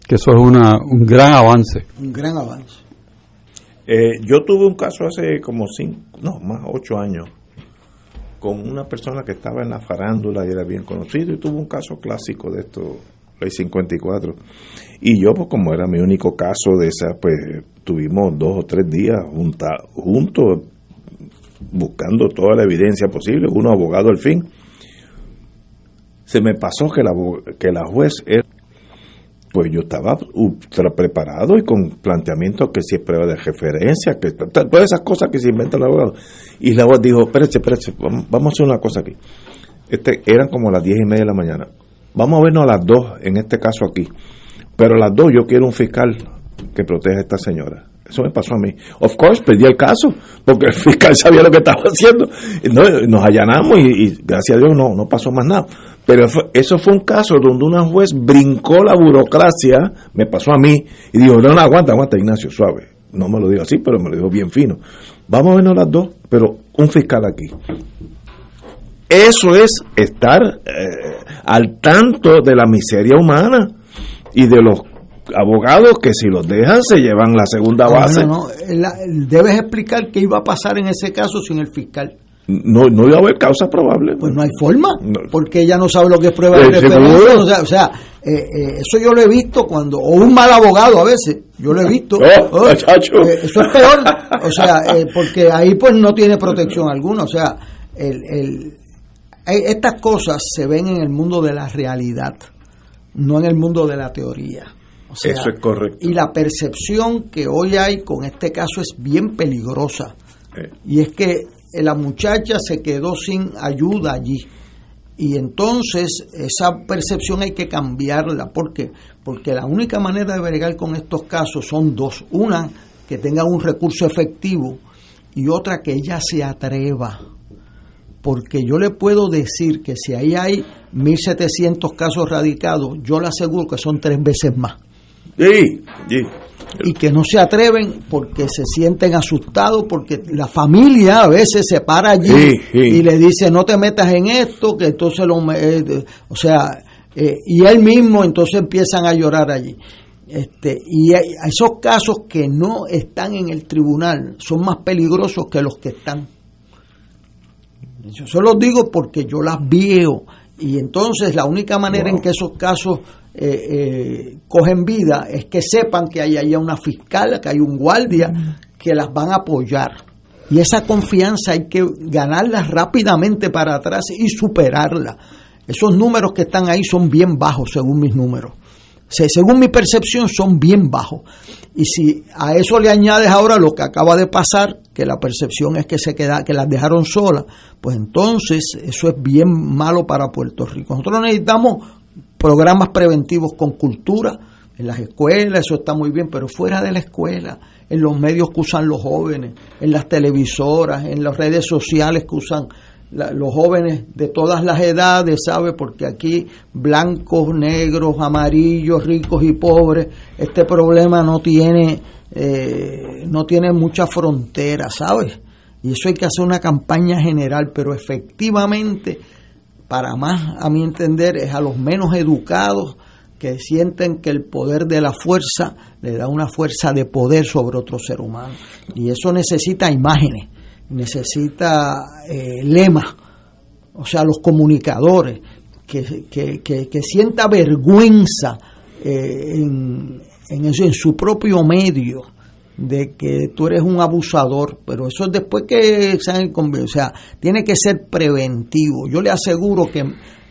Que eso es una, un gran avance. Un gran avance. Eh, yo tuve un caso hace como cinco, no, más ocho años, con una persona que estaba en la farándula y era bien conocido, y tuvo un caso clásico de esto, ley 54. Y yo, pues como era mi único caso de esa, pues tuvimos dos o tres días junta, juntos buscando toda la evidencia posible, uno abogado al fin. Se me pasó que la, que la juez era, pues yo estaba ultra preparado y con planteamientos que si es prueba de referencia, que todas esas cosas que se inventa el abogado. Y la juez dijo, espérate, espérate, vamos a hacer una cosa aquí. Este, eran como las diez y media de la mañana. Vamos a vernos a las dos en este caso aquí. Pero a las dos yo quiero un fiscal que proteja a esta señora. Eso me pasó a mí. Of course, perdí el caso, porque el fiscal sabía lo que estaba haciendo. No, nos allanamos y, gracias a Dios no, no pasó más nada. Pero eso fue un caso donde una juez brincó la burocracia, me pasó a mí, y dijo, no, no, aguanta, aguanta, Ignacio, suave. No me lo digo así, pero me lo dijo bien fino. Vamos a vernos las dos, pero un fiscal aquí. Eso es estar eh, al tanto de la miseria humana y de los abogados que si los dejan se llevan la segunda base. No, no, no. Debes explicar qué iba a pasar en ese caso sin el fiscal. No, no iba a haber causa probable. Pues no hay forma, no. porque ella no sabe lo que es prueba de referencia. O sea, o sea eh, eh, eso yo lo he visto cuando, o un mal abogado a veces, yo lo he visto. Oh, oh, eh, eso es peor, o sea, porque ahí pues no tiene protección alguna. O sea, el, el, estas cosas se ven en el mundo de la realidad, no en el mundo de la teoría. O sea, Eso es correcto. Y la percepción que hoy hay con este caso es bien peligrosa. Eh. Y es que la muchacha se quedó sin ayuda allí. Y entonces esa percepción hay que cambiarla. ¿Por qué? Porque la única manera de bregar con estos casos son dos. Una, que tenga un recurso efectivo y otra, que ella se atreva. Porque yo le puedo decir que si ahí hay 1.700 casos radicados, yo le aseguro que son tres veces más. Sí, sí. Y que no se atreven porque se sienten asustados, porque la familia a veces se para allí sí, y le dice no te metas en esto, que entonces lo... Eh, o sea, eh, y él mismo entonces empiezan a llorar allí. Este, y esos casos que no están en el tribunal son más peligrosos que los que están. Yo se los digo porque yo las veo y entonces la única manera en que esos casos eh, eh, cogen vida es que sepan que hay allá una fiscal, que hay un guardia que las van a apoyar. Y esa confianza hay que ganarla rápidamente para atrás y superarla. Esos números que están ahí son bien bajos según mis números según mi percepción, son bien bajos. Y si a eso le añades ahora lo que acaba de pasar, que la percepción es que se queda, que las dejaron solas, pues entonces eso es bien malo para Puerto Rico. Nosotros necesitamos programas preventivos con cultura en las escuelas, eso está muy bien, pero fuera de la escuela, en los medios que usan los jóvenes, en las televisoras, en las redes sociales que usan los jóvenes de todas las edades, ¿sabe? Porque aquí blancos, negros, amarillos, ricos y pobres, este problema no tiene, eh, no tiene mucha frontera, ¿sabes? Y eso hay que hacer una campaña general, pero efectivamente, para más a mi entender, es a los menos educados que sienten que el poder de la fuerza le da una fuerza de poder sobre otro ser humano. Y eso necesita imágenes necesita eh, lema, o sea, los comunicadores, que, que, sienta vergüenza eh, en, en, su propio medio de que tú eres un abusador, pero eso es después que se han o sea, tiene que ser preventivo. Yo le aseguro que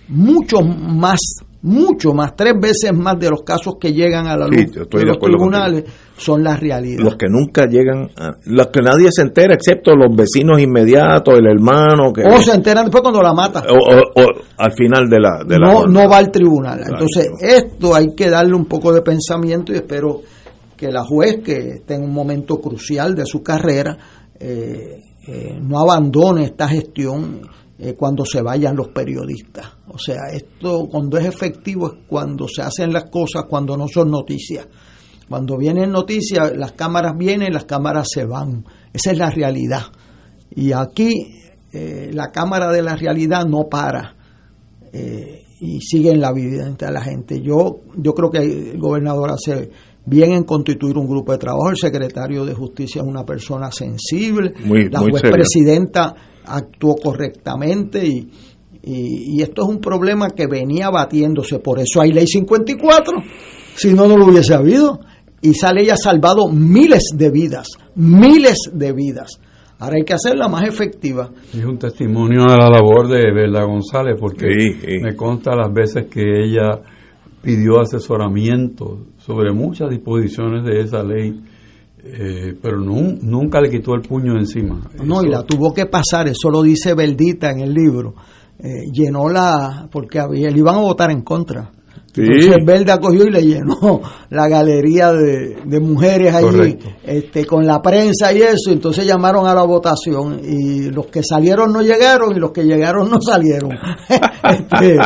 mucho más mucho más, tres veces más de los casos que llegan a la luz de los tribunales son la realidad. Los que nunca llegan, los que nadie se entera, excepto los vecinos inmediatos, el hermano. Que, o se enteran después cuando la mata. O, al final de la... De no, no va al tribunal. Entonces, esto hay que darle un poco de pensamiento y espero que la juez, que está en un momento crucial de su carrera, eh, eh, no abandone esta gestión eh, cuando se vayan los periodistas. O sea, esto cuando es efectivo es cuando se hacen las cosas, cuando no son noticias. Cuando vienen noticias, las cámaras vienen, las cámaras se van. Esa es la realidad. Y aquí la cámara de la realidad no para y sigue en la vida entre la gente. Yo, yo creo que el gobernador hace bien en constituir un grupo de trabajo. El secretario de Justicia es una persona sensible. la juez presidenta actuó correctamente y, y, esto es un problema que venía batiéndose, por eso hay ley 54, si no, no lo hubiese habido. Y esa ley ha salvado miles de vidas, miles de vidas. Ahora hay que hacerla más efectiva. Es un testimonio de la labor de Bela González, porque me consta las veces que ella pidió asesoramiento sobre muchas disposiciones de esa ley eh, pero nunca le quitó el puño encima. No, y la tuvo que pasar, eso lo dice Verdita en el libro. Eh, llenó la, porque había, le iban a votar en contra. Entonces Belda cogió y le llenó la galería de, mujeres allí, este, con la prensa y eso, entonces llamaron a la votación y los que salieron no llegaron y los que llegaron no salieron. Este,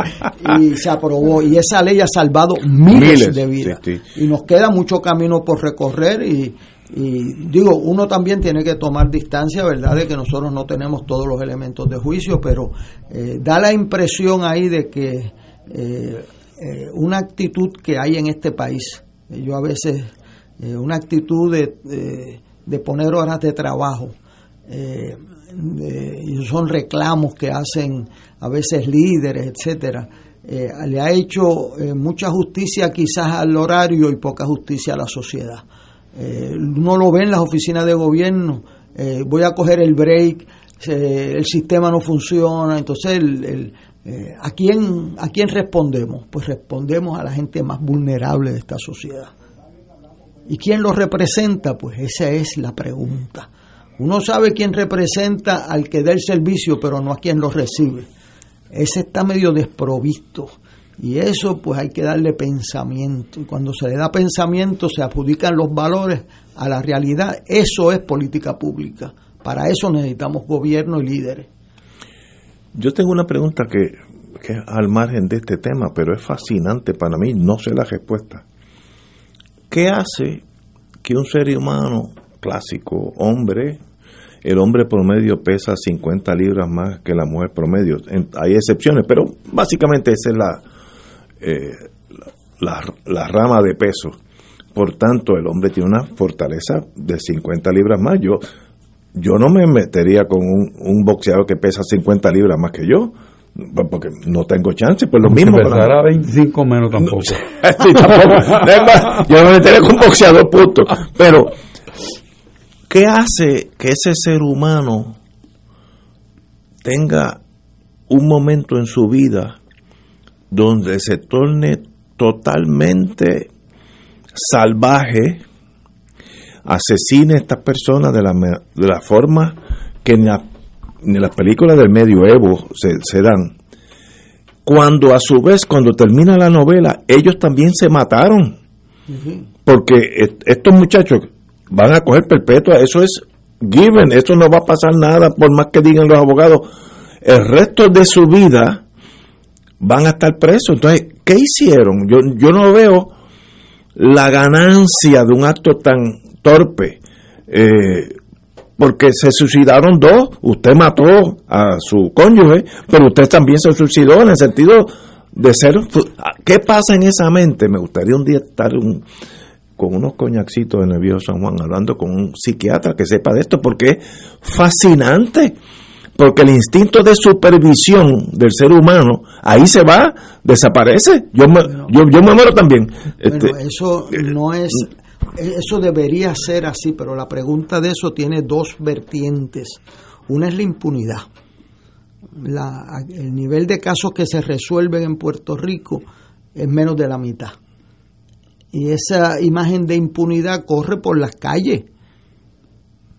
y se aprobó y esa ley ha salvado miles, de vidas. Y nos queda mucho camino por recorrer y, y digo, uno también tiene que tomar distancia, ¿verdad?, de que nosotros no tenemos todos los elementos de juicio, pero eh, da la impresión ahí de que eh, eh, una actitud que hay en este país, yo a veces, una actitud de, de, poner horas de trabajo, y son reclamos que hacen a veces líderes, etcétera, le ha hecho mucha justicia quizás al horario y poca justicia a la sociedad. Eh, uno lo ve en las oficinas de gobierno, eh, voy a coger el break, el sistema no funciona, entonces el, eh, ¿a, quién, ¿a quién respondemos? Pues respondemos a la gente más vulnerable de esta sociedad. ¿Y quién lo representa? Pues esa es la pregunta. Uno sabe quién representa al que da el servicio, pero no a quien lo recibe. Ese está medio desprovisto. Y eso pues hay que darle pensamiento. Y cuando se le da pensamiento se adjudican los valores a la realidad. Eso es política pública. Para eso necesitamos gobierno y líderes. Yo tengo una pregunta que, que es al margen de este tema, pero es fascinante para mí, no sé la respuesta. ¿Qué hace que un ser humano clásico, hombre, el hombre promedio pesa 50 libras más que la mujer promedio? Hay excepciones, pero básicamente esa es la, eh, la, rama de peso. por tanto el hombre tiene una fortaleza de 50 libras más. Yo, yo no me metería con un, un boxeador que pesa 50 libras más que yo, porque no tengo chance, pues lo mismo. Que pesara 25 menos tampoco. Sí, tampoco. Yo me metería con un boxeador punto. Pero, ¿qué hace que ese ser humano tenga un momento en su vida donde se torne totalmente salvaje, asesine a estas personas de la, de la forma que en, la- en las películas del medioevo se, se dan. Cuando a su vez, cuando termina la novela, ellos también se mataron. Porque est- estos muchachos van a coger perpetua, eso es given, eso no va a pasar nada por más que digan los abogados. El resto de su vida van a estar presos. Entonces, ¿qué hicieron? Yo, yo no veo la ganancia de un acto tan torpe. Eh, porque se suicidaron dos. Usted mató a su cónyuge, pero usted también se suicidó en el sentido de ser. ¿Qué pasa en esa mente? Me gustaría un día estar un- con unos coñacitos en el viejo San Juan hablando con un psiquiatra que sepa de esto, porque es fascinante. Porque el instinto de supervisión del ser humano ahí se va, desaparece. Yo me, yo, yo me muero también. Este, Bueno, eso no es, eso debería ser así, pero la pregunta de eso tiene dos vertientes. Una es la impunidad. La- el nivel de casos que se resuelven en Puerto Rico es menos de la mitad. Y esa imagen de impunidad corre por las calles.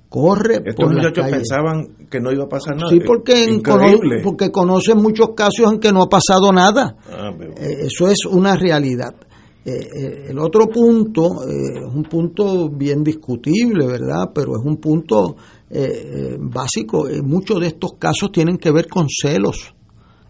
Corre estos por las muchachos calles. pensaban que no iba a pasar nada. Sí, porque, en porque conocen muchos casos en que no ha pasado nada. Ah, pero- Eh, eso es una realidad. Eh, eh, el otro punto eh, es un punto bien discutible, ¿verdad? Pero es un punto eh, eh, básico. Muchos de estos casos tienen que ver con celos.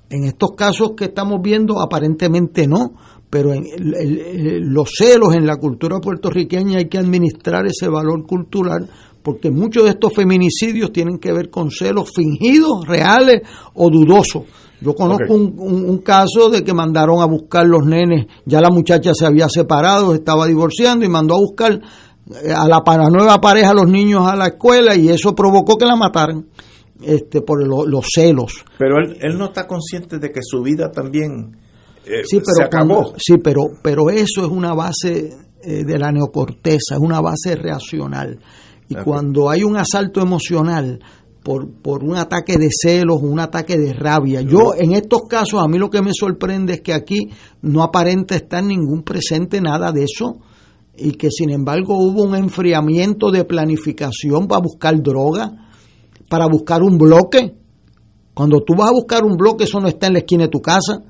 En estos casos que estamos viendo, aparentemente no, pero en el- los celos en la cultura puertorriqueña hay que administrar ese valor cultural porque muchos de estos feminicidios tienen que ver con celos fingidos, reales o dudosos. Yo conozco un, un- un caso de que mandaron a buscar los nenes, ya la muchacha se había separado, estaba divorciando y mandó a buscar eh, a la, para la nueva pareja los niños a la escuela y eso provocó que la mataran este, por lo- los celos. Pero él, él no está consciente de que su vida también eh, Sí, pero se acabó. cuando- sí, pero, pero eso es una base eh, de la neocorteza, es una base reaccional. Y cuando hay un asalto emocional por, por un ataque de celos, un ataque de rabia, yo en estos casos a mí lo que me sorprende es que aquí no aparenta estar ningún presente nada de eso y que sin embargo hubo un enfriamiento de planificación para buscar droga, para buscar un bloque. Cuando tú vas a buscar un bloque, eso no está en la esquina de tu casa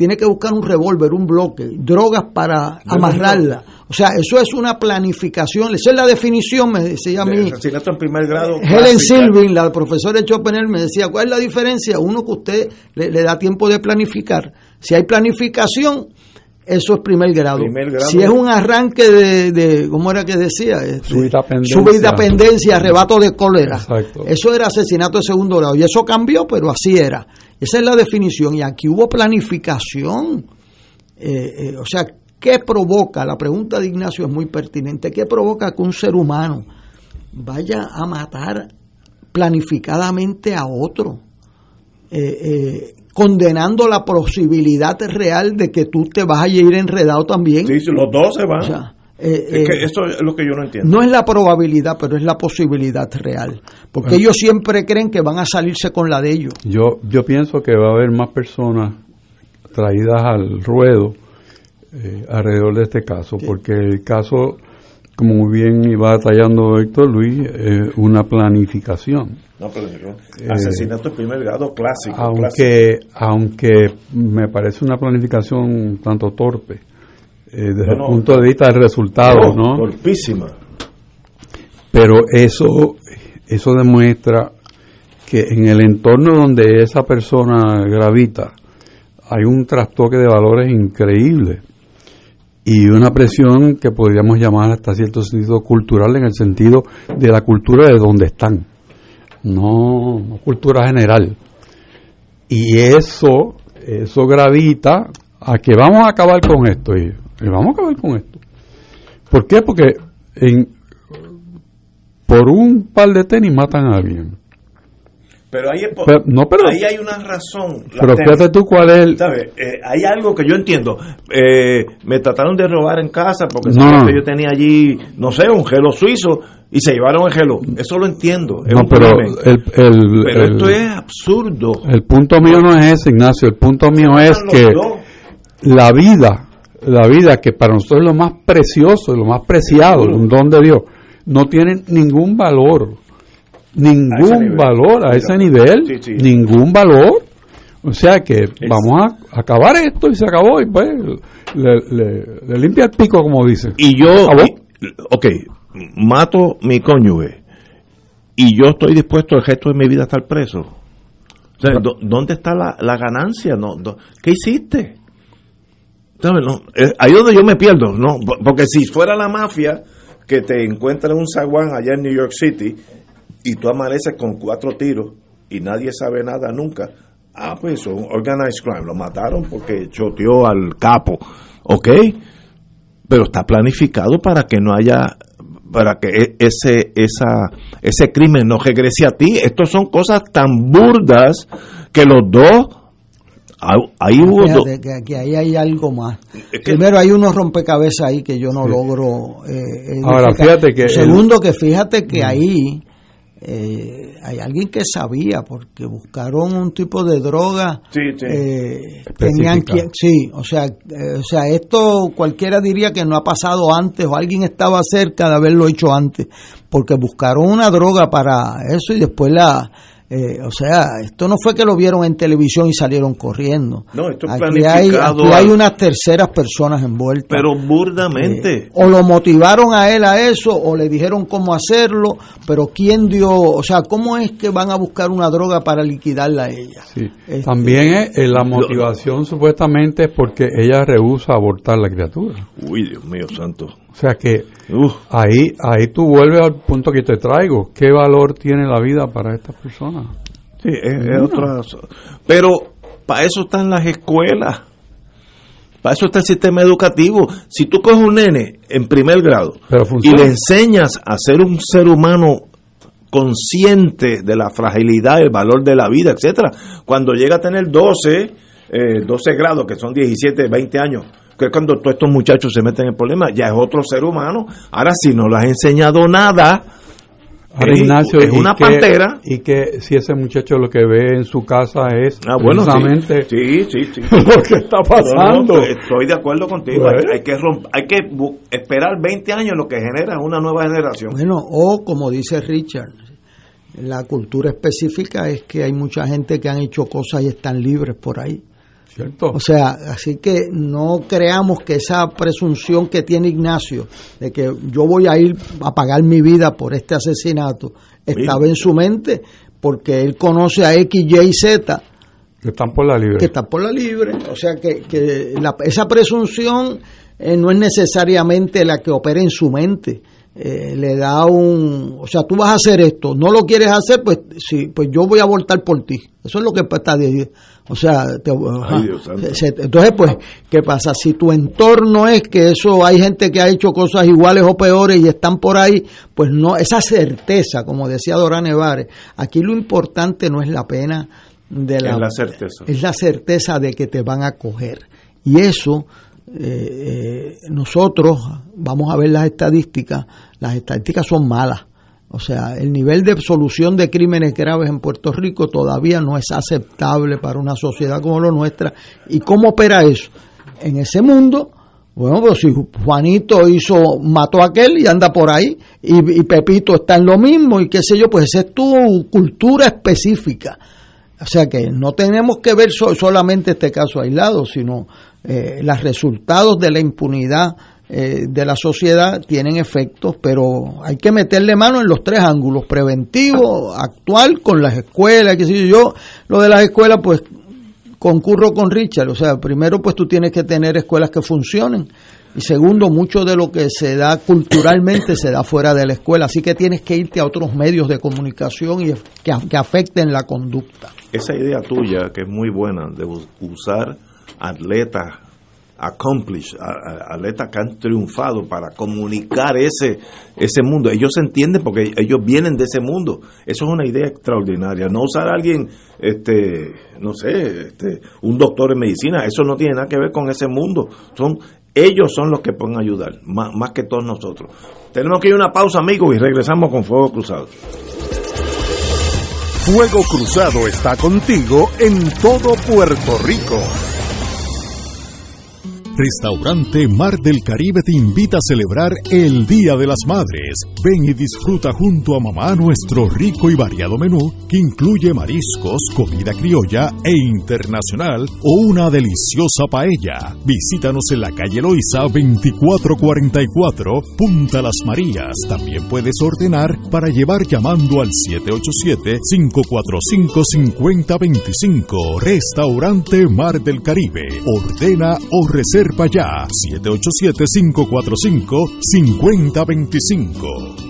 tiene que buscar un revólver, un bloque, drogas para No, amarrarla. O sea, eso es una planificación. Esa es la definición, me decía a mí. asesinato en primer grado. Helen. Silvin, la profesora de Chopin, me decía, ¿cuál es la diferencia? Uno que usted le, le da tiempo de planificar. Si hay planificación, eso es primer grado. Primer grado. Si es un arranque de, de ¿cómo era que decía? Este, Súbita pendencia. súbita pendencia, arrebato de cólera. Exacto. Eso era asesinato de segundo grado. Y eso cambió, pero así era. Esa es la definición. Y aquí hubo planificación. Eh, eh, o sea, ¿qué provoca? La pregunta de Ignacio es muy pertinente. ¿Qué provoca que un ser humano vaya a matar planificadamente a otro? Eh, condenando la posibilidad real de que tú te vas a ir enredado también. Sí, sí, los dos se van. O sea, eh, es que eh, eso es lo que yo no entiendo. no es la probabilidad, pero es la posibilidad real. Porque Bueno. ellos siempre creen que van a salirse con la de ellos. Yo, yo pienso que va a haber más personas traídas al ruedo eh, alrededor de este caso, porque el caso, como muy bien iba detallando Héctor Luis, es una planificación. No, pero yo- Eh, asesinato en primer grado clásico. clásico. Aunque, aunque me parece una planificación un tanto torpe, eh, desde No, el no. punto de vista del resultado, ¿no? Torpísima. Pero eso, eso demuestra que en el entorno donde esa persona gravita hay un trastoque de valores increíble y una presión que podríamos llamar hasta cierto sentido cultural en el sentido de la cultura de donde están, no, no cultura general. Y eso, eso gravita a que vamos a acabar con esto y, y vamos a acabar con esto. ¿Por qué? Porque en, por un par de tenis matan a alguien. Pero ahí, Pero- no, pero- ahí hay una razón. Pero fíjate tú cuál es el... ¿Sabe? Eh, hay algo que yo entiendo. Eh, me trataron de robar en casa porque No. que yo tenía allí, no sé, un gelo suizo y se llevaron el gelo. Eso lo entiendo. es No, pero el, el, Pero esto es absurdo. el punto mío no es ese, Ignacio. El punto mío es que la vida, la vida que para nosotros es lo más precioso, lo más preciado, un don de Dios, no tiene ningún valor. Ningún valor a ese nivel. Sí, sí. Ningún valor. O sea que vamos a acabar esto y se acabó y pues le, le- le limpia el pico como dice. Y yo, ¿Acabó? y- ok, mato mi cónyuge y yo estoy dispuesto el resto de mi vida a estar preso. O sea, ¿dó- ¿dónde está la, la ganancia? No, no, ¿Qué hiciste? No, eh, ahí es donde yo me pierdo, ¿no? Por- Porque si fuera la mafia que te encuentra en un zaguán allá en New York City y tú amaneces con cuatro tiros y nadie sabe nada nunca, ah, pues eso, organized crime, lo mataron porque choteó al capo, ¿ok? pero está planificado para que no haya para que e- ese esa ese crimen no regrese a ti estos son cosas tan burdas que los dos ahí hubo Fíjate que, que ahí hay algo más. Primero hay unos rompecabezas ahí que yo no logro. eh, Ahora, fíjate que el- Segundo, que fíjate que ahí eh, hay alguien que sabía, porque buscaron un tipo de droga. Sí, sí. eh, tenían que, sí, o sea, eh, o sea, esto cualquiera diría que no ha pasado antes o alguien estaba cerca de haberlo hecho antes, porque buscaron una droga para eso y después la, eh, o sea, esto no fue que lo vieron en televisión y salieron corriendo. No, esto es aquí hay, planificado aquí hay unas terceras personas envueltas. pero burdamente Eh, o lo motivaron a él a eso o le dijeron cómo hacerlo, pero quién dio, o sea, cómo es que van a buscar una droga para liquidarla a ella. Sí. Este, También es, eh, la motivación supuestamente es porque ella rehúsa abortar la criatura. uy Dios mío santo sea que Uf. ahí ahí tú vuelves al punto que te traigo. ¿Qué valor tiene la vida para estas personas? Sí, es, otra. Pero para eso están las escuelas. Para eso está el sistema educativo. Si tú coges un nene en primer grado y le enseñas a ser un ser humano consciente de la fragilidad, el valor de la vida, etcétera, cuando llega a tener 12, eh, 12 grados, que son 17, 20 años, que es cuando todos estos muchachos se meten en problemas, ya es otro ser humano. Ahora, si no le has enseñado nada, Ahora, es, Ignacio, es y una que- pantera. Y que si ese muchacho lo que ve en su casa es Ah, bueno, precisamente Sí, sí, sí. lo que está pasando. No, no, estoy de acuerdo contigo. Bueno. Hay, hay que romp- hay que esperar 20 años lo que genera una nueva generación. Bueno, o como dice Richard, la cultura específica es que hay mucha gente que han hecho cosas y están libres por ahí. ¿Cierto? O sea, así que no creamos que esa presunción que tiene Ignacio de que yo voy a ir a pagar mi vida por este asesinato estaba en su mente porque él conoce a X, Y y Z que están por la libre. que está por la libre. O sea que, que la- esa presunción eh, no es necesariamente la que opera en su mente. Eh, le da un, o sea, tú vas a hacer esto, no lo quieres hacer, pues sí, pues yo voy a abortar por ti. Eso es lo que está diciendo. O sea, te- se- entonces, pues, ¿qué pasa? Si tu entorno es que eso hay gente que ha hecho cosas iguales o peores y están por ahí, pues no, esa certeza, como decía Dora Nevares, aquí lo importante no es la pena de la, Es la certeza. es la certeza de que te van a coger. Y eso, eh, eh, nosotros, vamos a ver las estadísticas, las estadísticas son malas. O sea, el nivel de solución de crímenes graves en Puerto Rico todavía no es aceptable para una sociedad como la nuestra. ¿Y cómo opera eso? En ese mundo, bueno, pues si Juanito hizo, mató a aquel y anda por ahí, y, y Pepito está en lo mismo, y qué sé yo, pues esa es tu cultura específica. O sea que no tenemos que ver so- solamente este caso aislado, sino eh, los resultados de la impunidad eh, de la sociedad tienen efectos, pero hay que meterle mano en los tres ángulos, preventivo, actual, con las escuelas, yo, lo de las escuelas, pues concurro con Richard, o sea, primero pues tú tienes que tener escuelas que funcionen y segundo, mucho de lo que se da culturalmente se da fuera de la escuela, así que tienes que irte a otros medios de comunicación y que, que afecten la conducta. Esa idea tuya, que es muy buena, de us- usar atletas accomplished, atletas que han triunfado para comunicar ese, ese mundo. Ellos se entienden porque ellos vienen de ese mundo. Eso es una idea extraordinaria. No usar a alguien, este, no sé, este, un doctor en medicina, eso no tiene nada que ver con ese mundo. Son ellos son los que pueden ayudar, más, más que todos nosotros. Tenemos que ir a una pausa, amigos, y regresamos con Fuego Cruzado. Fuego Cruzado está contigo en todo Puerto Rico. Restaurante Mar del Caribe te invita a celebrar el Día de las Madres. Ven y disfruta junto a mamá nuestro rico y variado menú que incluye mariscos, comida criolla e internacional o una deliciosa paella. Visítanos en la calle Loiza 2444, Punta Las Marías. También puedes ordenar para llevar llamando al 787-545-5025. Restaurante Mar del Caribe. Ordena o reserva ya 787-545-5025.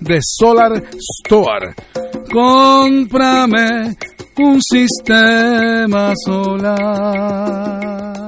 de Solar Store. Cómprame un sistema solar.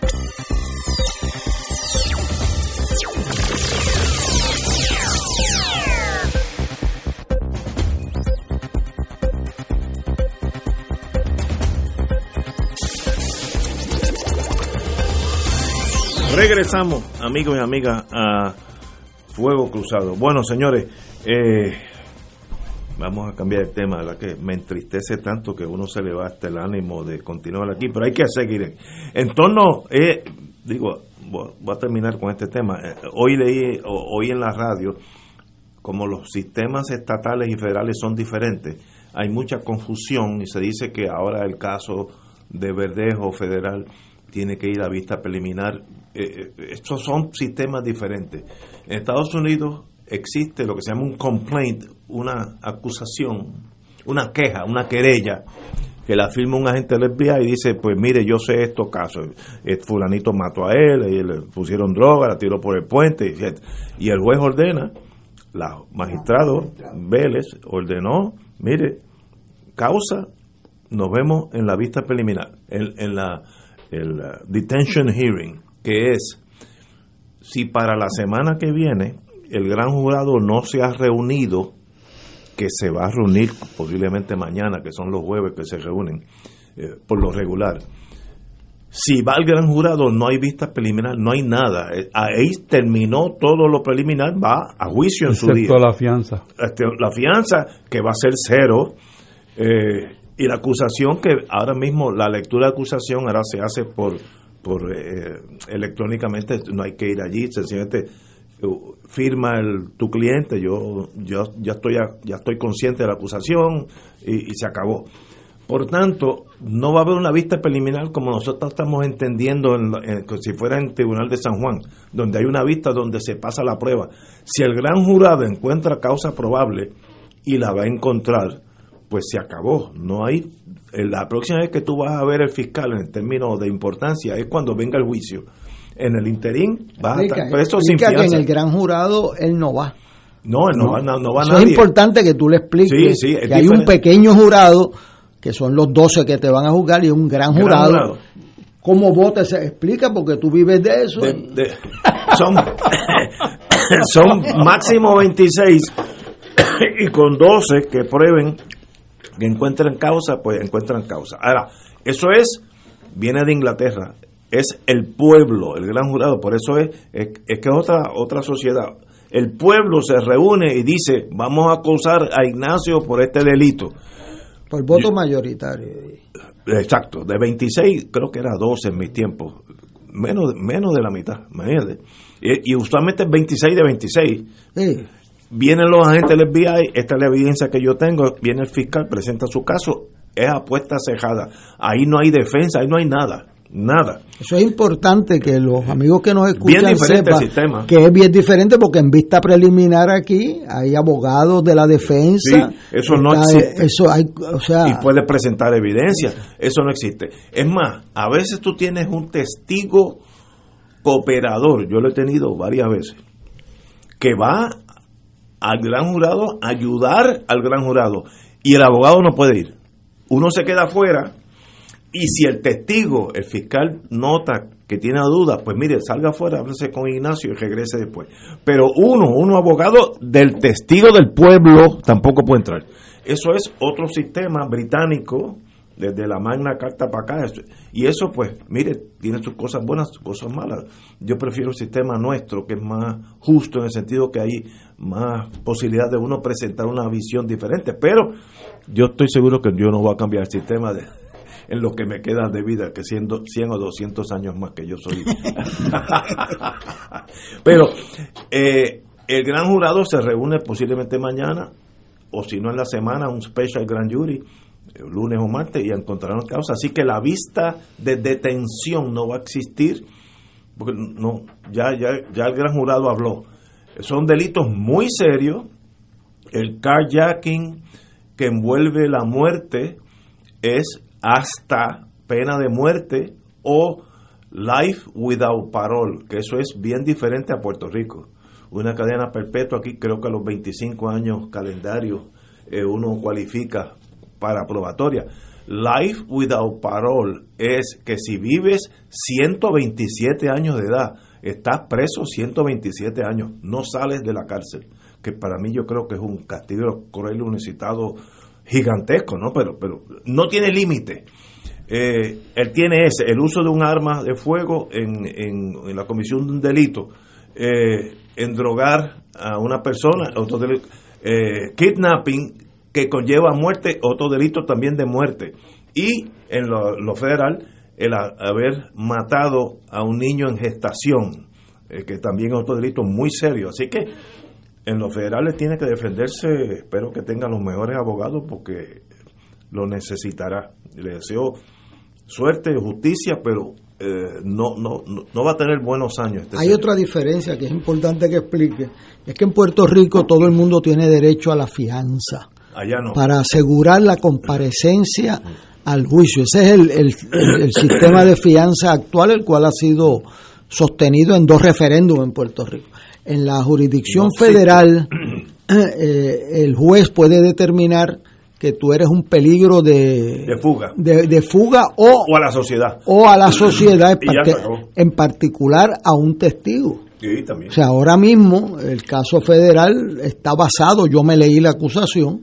Regresamos, amigos y amigas, a Fuego Cruzado. Bueno, señores, eh, vamos a cambiar el tema, la que me entristece tanto que uno se le va hasta el ánimo de continuar aquí, pero hay que seguir. En torno, eh, digo, voy a terminar con este tema. Eh, hoy leí, hoy en la radio, como los sistemas estatales y federales son diferentes, hay mucha confusión y se dice que ahora el caso de Verdejo federal tiene que ir a vista preliminar. Eh, estos son sistemas diferentes. En Estados Unidos existe lo que se llama un complaint, una acusación, una queja, una querella, que la firma un agente del FBI y dice, pues mire, yo sé estos casos, fulanito mató a él, y le pusieron droga, la tiró por el puente, y el juez ordena, la magistrado Vélez ordenó, mire, causa, nos vemos en la vista preliminar, en, la el uh, detention hearing, que es si para la semana que viene el gran jurado no se ha reunido, que se va a reunir posiblemente mañana, que son los jueves que se reúnen eh, por lo regular. Si va el gran jurado, no hay vista preliminar, no hay nada. Eh, ahí terminó todo lo preliminar, va a juicio en su día. la fianza. Este, la fianza, que va a ser cero. Eh, y la acusación que ahora mismo la lectura de acusación ahora se hace por por eh, electrónicamente no hay que ir allí sencillamente uh, firma el, tu cliente yo yo ya estoy ya estoy consciente de la acusación y, se acabó Por tanto, no va a haber una vista preliminar como nosotros estamos entendiendo en, en, si fuera en el Tribunal de San Juan, donde hay una vista donde se pasa la prueba. Si el gran jurado encuentra causa probable y la va a encontrar, pues se acabó. No hay la próxima vez que tú vas a ver el fiscal en términos de importancia es cuando venga el juicio. En el interín va a estar preso sin que fianza. en el gran jurado él no va. No, él no, no, va, no, no va Eso nadie. es importante que tú le expliques Sí, sí, que hay un pequeño jurado, que son los 12 que te van a juzgar, y un gran, Gran jurado. jurado. ¿Cómo vota? Se explica porque tú vives de eso. De- de- son, son máximo 26 y con 12 que prueben que encuentren causa, pues encuentran causa. Ahora, eso es, viene de Inglaterra, es el pueblo, el gran jurado, por eso es, es, es que es otra, otra sociedad. El pueblo se reúne y dice, vamos a acusar a Ignacio por este delito. Por voto mayoritario. Exacto, de 26 creo que era 12 en mis tiempos, menos, menos de la mitad, imagínate. Y, y usualmente es 26 de 26. Sí. Vienen los agentes del FBI, esta es la evidencia que yo tengo, viene el fiscal, presenta su caso, es apuesta cejada. Ahí no hay defensa, ahí no hay nada, nada. Eso es importante que los amigos que nos escuchan Bien diferente el sistema. que es bien diferente porque en vista preliminar aquí hay abogados de la defensa. Sí, eso no Está- existe. Eso hay, o sea, y puedes presentar evidencia. Eso no existe. Es más, a veces tú tienes un testigo cooperador, yo lo he tenido varias veces, que va al gran jurado ayudar al gran jurado y el abogado no puede ir. Uno se queda afuera y si el testigo, el fiscal, nota que tiene dudas, pues mire, salga afuera, háblese con Ignacio y regrese después. Pero uno, uno abogado del testigo del pueblo, tampoco puede entrar. Eso es otro sistema británico, desde la Magna Carta para acá. Y eso, pues, mire, tiene sus cosas buenas, sus cosas malas. Yo prefiero el sistema nuestro, que es más justo en el sentido que hay más posibilidad de uno presentar una visión diferente. Pero yo estoy seguro que yo no voy a cambiar el sistema de, en lo que me queda de vida, que siendo 100 o 200 años más que yo soy. Pero eh, el gran jurado se reúne posiblemente mañana, o si no en la semana, un special grand jury, lunes o martes, y encontrarán causa. Así que la vista de detención no va a existir, porque no, ya, ya, ya el gran jurado habló. Son delitos muy serios. El carjacking que envuelve la muerte es hasta pena de muerte o life without parole, que eso es bien diferente a Puerto Rico. Una cadena perpetua aquí, creo que a los 25 años calendario eh, uno cualifica para probatoria. Life without parole es que si vives 127 años de edad, estás preso 127 años, no sales de la cárcel, que para mí yo creo que es un castigo cruel y necesitado gigantesco, ¿no? Pero, pero no tiene límite. Eh, él tiene ese, el uso de un arma de fuego en, en, en la comisión de un delito, eh, en drogar a una persona, otro delito, eh, kidnapping que conlleva muerte, otro delito también de muerte. Y en lo, lo federal, el a- haber matado a un niño en gestación, eh, que también es otro delito muy serio. Así que en los federales tiene que defenderse, espero que tenga los mejores abogados porque lo necesitará. Le deseo suerte, justicia, pero eh, no, no, no, no va a tener buenos años. Este hay otra diferencia que es importante que explique. Es que en Puerto Rico todo el mundo tiene derecho a la fianza no. para asegurar la comparecencia al juicio. Ese es el, el- el- el sistema de fianza actual, el cual ha sido sostenido en dos referéndums en Puerto Rico. En la jurisdicción No federal, eh, el juez puede determinar que tú eres un peligro de, De fuga. de, de fuga o, O a la sociedad. o a la sociedad, en particular a un testigo. Sí. O sea, ahora mismo el caso federal está basado, yo me leí la acusación,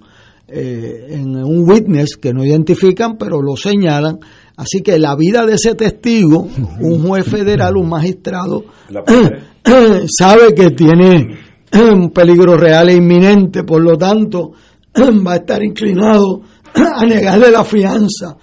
eh, en un witness que no identifican, pero lo señalan. Así que la vida de ese testigo, un juez federal, un magistrado, sabe que tiene un peligro real e inminente, por lo tanto, va a estar inclinado a negarle la fianza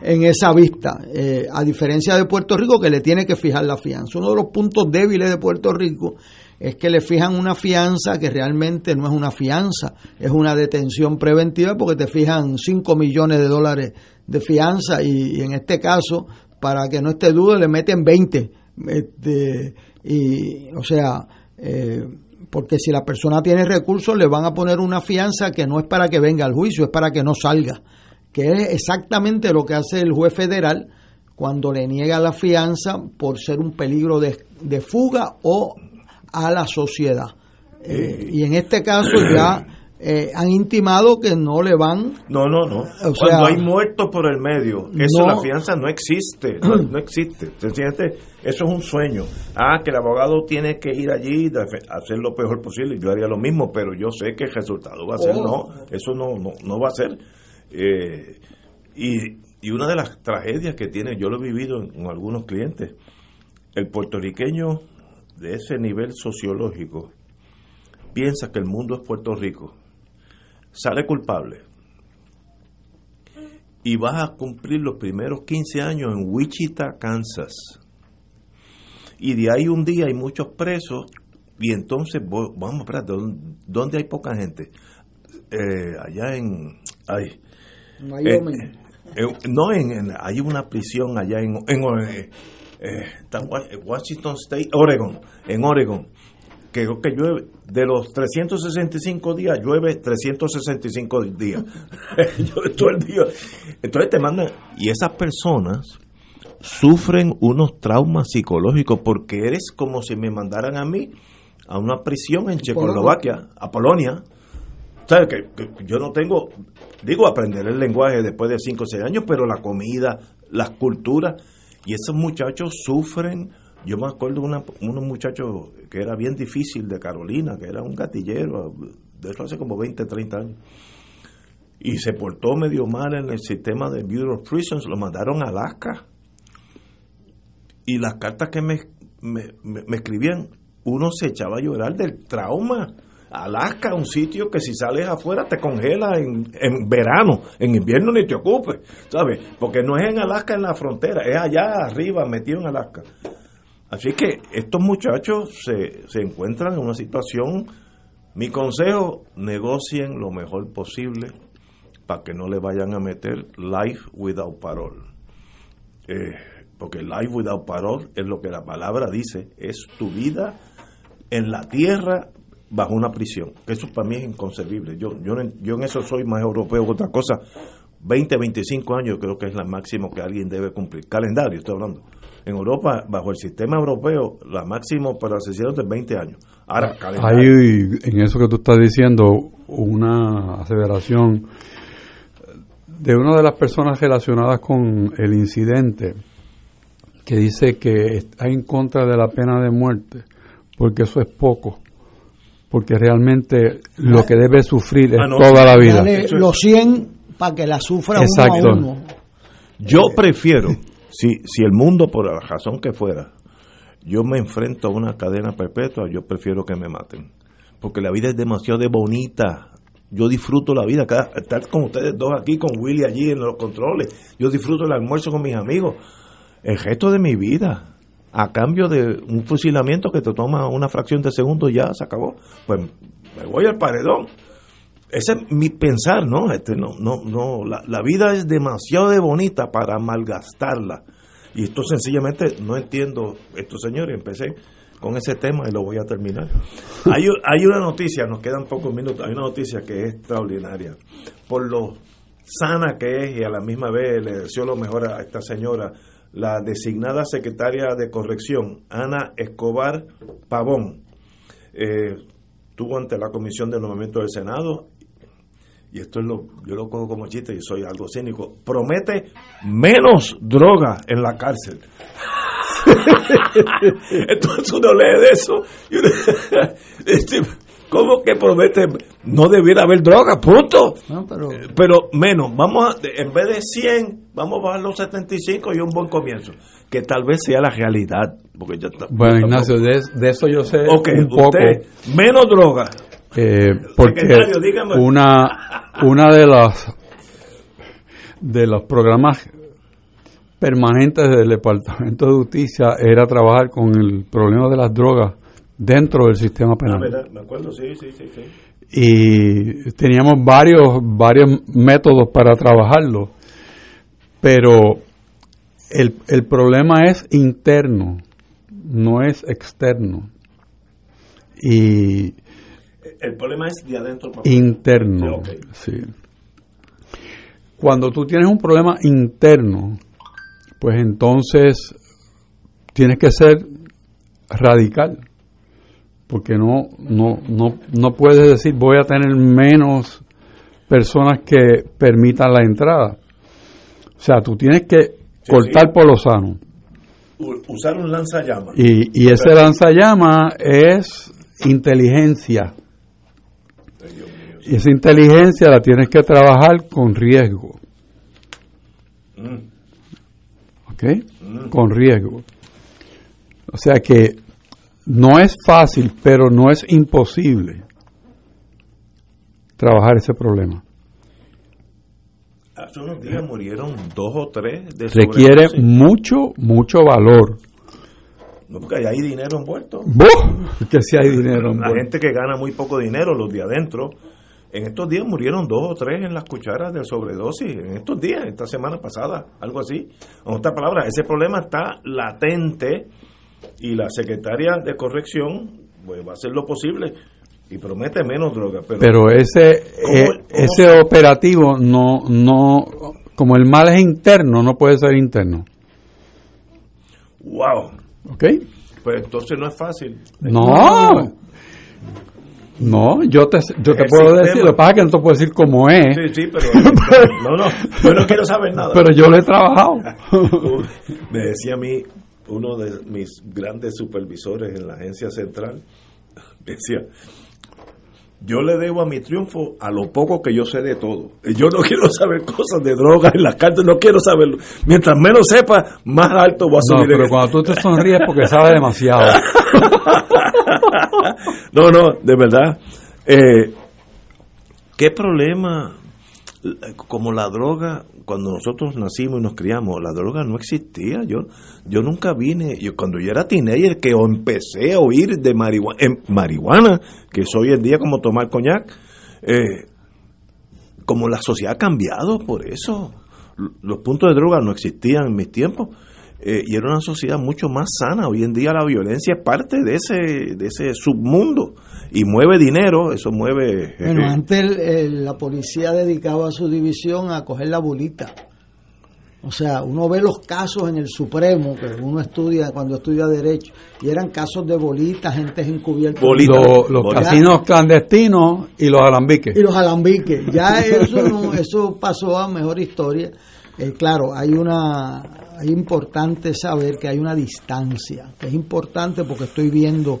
en esa vista, eh, a diferencia de Puerto Rico que le tiene que fijar la fianza. Uno de los puntos débiles de Puerto Rico es que le fijan una fianza que realmente no es una fianza, es una detención preventiva porque te fijan 5 millones de dólares de fianza y, en este caso, para que no esté duda, le meten 20. Este, y, o sea, eh, porque si la persona tiene recursos, le van a poner una fianza que no es para que venga al juicio, es para que no salga, que es exactamente lo que hace el juez federal cuando le niega la fianza por ser un peligro de, de fuga o a la sociedad. Eh, y en este caso ya eh, han intimado que no le van. No, no, no. Cuando hay muertos por el medio, eso la fianza no existe, no, existe. Sencillamente, eso es un sueño. Ah, que el abogado tiene que ir allí y hacer lo peor posible. Yo haría lo mismo, pero yo sé que el resultado va a ser oh. no, eso no, no, va a ser. Eh, y, y una de las tragedias que tiene, yo lo he vivido con algunos clientes, el puertorriqueño de ese nivel sociológico piensa que el mundo es Puerto Rico, sale culpable y va a cumplir los primeros 15 años en Wichita, Kansas. Y de ahí un día hay muchos presos y entonces vamos a ver, ¿dónde hay poca gente? Eh, allá en... Ay, eh, eh, no, en, hay una prisión allá en, en eh, Washington State, Oregon, en Oregon, que, que llueve, de los 365 días, llueve 365 días. llueve todo el día. Entonces te mandan, y esas personas sufren unos traumas psicológicos porque eres como si me mandaran a mí a una prisión en Checoslovaquia, a Polonia. ¿Sabes? Que, que, yo no tengo, digo, aprender el lenguaje después de 5 o 6 años, pero la comida, las culturas y esos muchachos sufren. Yo me acuerdo de unos muchachos que era bien difícil de Carolina, que era un gatillero, de eso hace como 20, 30 años. Y se portó medio mal en el sistema de Bureau of Prisons, lo mandaron a Alaska. Y las cartas que me, me, me escribían, uno se echaba a llorar del trauma Alaska, un sitio que si sales afuera te congela en, verano, en invierno ni te ocupes, ¿sabes? Porque no es en Alaska en la frontera, es allá arriba metido en Alaska. Así que estos muchachos se, se encuentran en una situación, mi consejo, negocien lo mejor posible para que no le vayan a meter life without parole. Eh, porque life without parole es lo que la palabra dice, es tu vida en la tierra bajo una prisión. Eso para mí es inconcebible. Yo, yo, yo en eso soy más europeo que otra cosa. 20, 25 años creo que es la máximo que alguien debe cumplir. Calendario, estoy hablando. En Europa, bajo el sistema europeo, la máximo para asesinatos es 20 años. Ahora, Hay en eso que tú estás diciendo una aseveración de una de las personas relacionadas con el incidente que dice que está en contra de la pena de muerte porque eso es poco porque realmente lo que debe sufrir es ah, toda la vida. los 100 para que la sufra uno a uno. Yo prefiero, si, si el mundo, por la razón que fuera, yo me enfrento a una cadena perpetua, yo prefiero que me maten. Porque la vida es demasiado bonita. Yo disfruto la vida, estar con ustedes dos aquí, con Willy allí en los controles. Yo disfruto el almuerzo con mis amigos. El gesto de mi vida a cambio de un fusilamiento que te toma una fracción de segundo, ya se acabó. Pues me voy al paredón. Ese es mi pensar, ¿no? Este, no, no, no. La, vida es demasiado de bonita para malgastarla. Y esto sencillamente no entiendo esto, señores. Empecé con ese tema y lo voy a terminar. Hay, hay una noticia, nos quedan pocos minutos, hay una noticia que es extraordinaria. Por lo sana que es y a la misma vez le deseo lo mejor a esta señora la designada secretaria de corrección, Ana Escobar Pavón, eh, tuvo ante la Comisión de Nombramiento del Senado, y esto es lo, yo lo cojo como chiste y soy algo cínico, promete menos droga en la cárcel. Entonces uno lee de eso. ¿Cómo que promete? No debiera haber droga, punto. Eh, pero, menos, vamos a, en vez de 100, vamos a bajar los 75 y un buen comienzo. Que tal vez sea la realidad. Porque ya bueno, Ignacio, de, eso yo sé un poco. menos droga. Eh, porque una, una de las de los programas permanentes del Departamento de Justicia era trabajar con el problema de las drogas dentro del sistema Ah, penal. ¿verdad? Me acuerdo, sí, sí, sí. sí. y teníamos varios varios métodos para trabajarlo pero el, el problema es interno no es externo y El problema es de adentro para interno sí. cuando tú tienes un problema interno pues entonces tienes que ser radical porque no no no no puedes decir voy a tener menos personas que permitan la entrada o sea tú tienes que Sí, cortar sí. por lo sano Usar un lanzallamas. y, y ese lanzallama es inteligencia. Y esa inteligencia la tienes que trabajar con riesgo. Mm. ¿Ok? Con riesgo. O sea que no es fácil, pero no es imposible trabajar ese problema. Hace unos días murieron dos o tres de Requiere sobredosis. mucho, mucho valor. No, porque hay dinero envuelto. ¡Buh! Que si hay dinero. La envuelto. gente que gana muy poco dinero, los de adentro. En estos días murieron dos o tres en las cucharas de sobredosis. En estos días, esta semana pasada, algo así. En otras palabras, ese problema está latente y la secretaria de corrección pues, va a hacer lo posible y promete menos droga. Pero, Pero ese ¿Cómo- eh, ese se- operativo no no como el mal es interno no puede ser interno, wow, ¿ok? pues entonces no es fácil. No. No, yo te yo te puedo sistema. decir, lo que pasa es que no te puedo decir cómo es, Sí, sí, pero no, no, yo no quiero saber nada. pero yo lo he trabajado. Me decía a mí uno de mis grandes supervisores en la agencia central, decía, yo le debo a mi triunfo a lo poco que yo sé de todo. Yo no quiero saber cosas de drogas en las cartas, no quiero saberlo. Mientras menos sepa, más alto voy a No, subir. en pero cuando tú te sonríes porque sabes demasiado. no, no, de verdad. Eh, ¿Qué problema? Como la droga, cuando nosotros nacimos y nos criamos, la droga no existía. Yo yo nunca vine, yo cuando yo era teenager, que empecé a oír de marihuana, marihuana que es hoy en día como tomar coñac, eh, como la sociedad ha cambiado por eso. Los puntos de droga no existían en mis tiempos. Eh, y era una sociedad mucho más sana. Hoy en día la violencia es parte de ese, de ese submundo y mueve dinero, eso mueve... Bueno, eh, antes el- el- la policía dedicaba su división a coger la bolita. O sea, uno ve los casos en el Supremo, que uno estudia cuando estudia Derecho, y eran casos de bolitas, gente encubierta. Los, los casinos clandestinos y los alambiques. y los alambiques. Ya eso no, eso pasó a mejor historia. Eh, claro, hay una, hay importante saber que hay una distancia, que es importante porque estoy viendo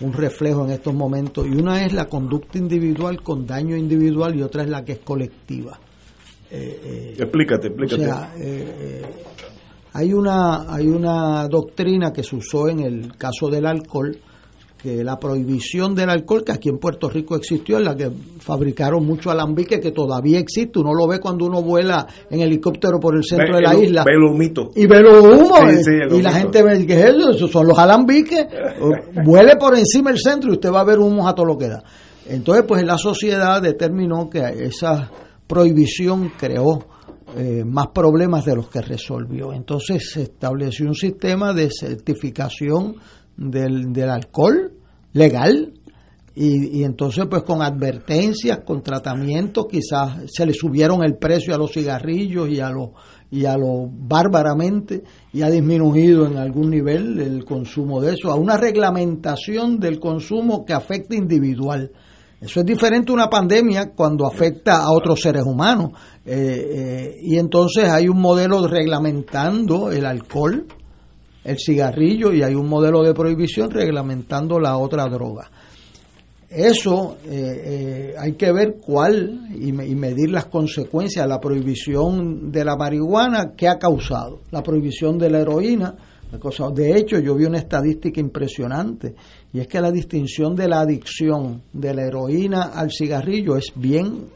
un reflejo en estos momentos y una es la conducta individual con daño individual y otra es la que es colectiva. Eh, eh, explícate, o explícate. sea, eh, eh, hay una hay una doctrina que se usó en el caso del alcohol que la prohibición del alcohol que aquí en Puerto Rico existió en la que fabricaron mucho alambique que todavía existe. Uno lo ve cuando uno vuela en helicóptero por el centro Ve de la el- isla. ve el humito. y ve los humos Sí, eh, sí, el y la gente ve que es eso, son los alambiques. Vuele por encima del centro y usted va a ver humos a todo lo que da. Entonces pues la sociedad determinó que esa prohibición creó eh, más problemas de los que resolvió. Entonces se estableció un sistema de certificación del, del alcohol legal y, y entonces pues con advertencias, con tratamientos, quizás se le subieron el precio a los cigarrillos y a los y a lo bárbaramente y ha disminuido en algún nivel el consumo de eso, a una reglamentación del consumo que afecta individual. Eso es diferente a una pandemia cuando afecta a otros seres humanos. Eh, eh, y entonces hay un modelo reglamentando el alcohol, el cigarrillo y hay un modelo de prohibición reglamentando la otra droga. Eso eh, eh, hay que ver cuál y, me- y medir las consecuencias de la prohibición de la marihuana que ha causado, la prohibición de la heroína. causado- De hecho, yo vi una estadística impresionante y es que la distinción de la adicción de la heroína al cigarrillo es bien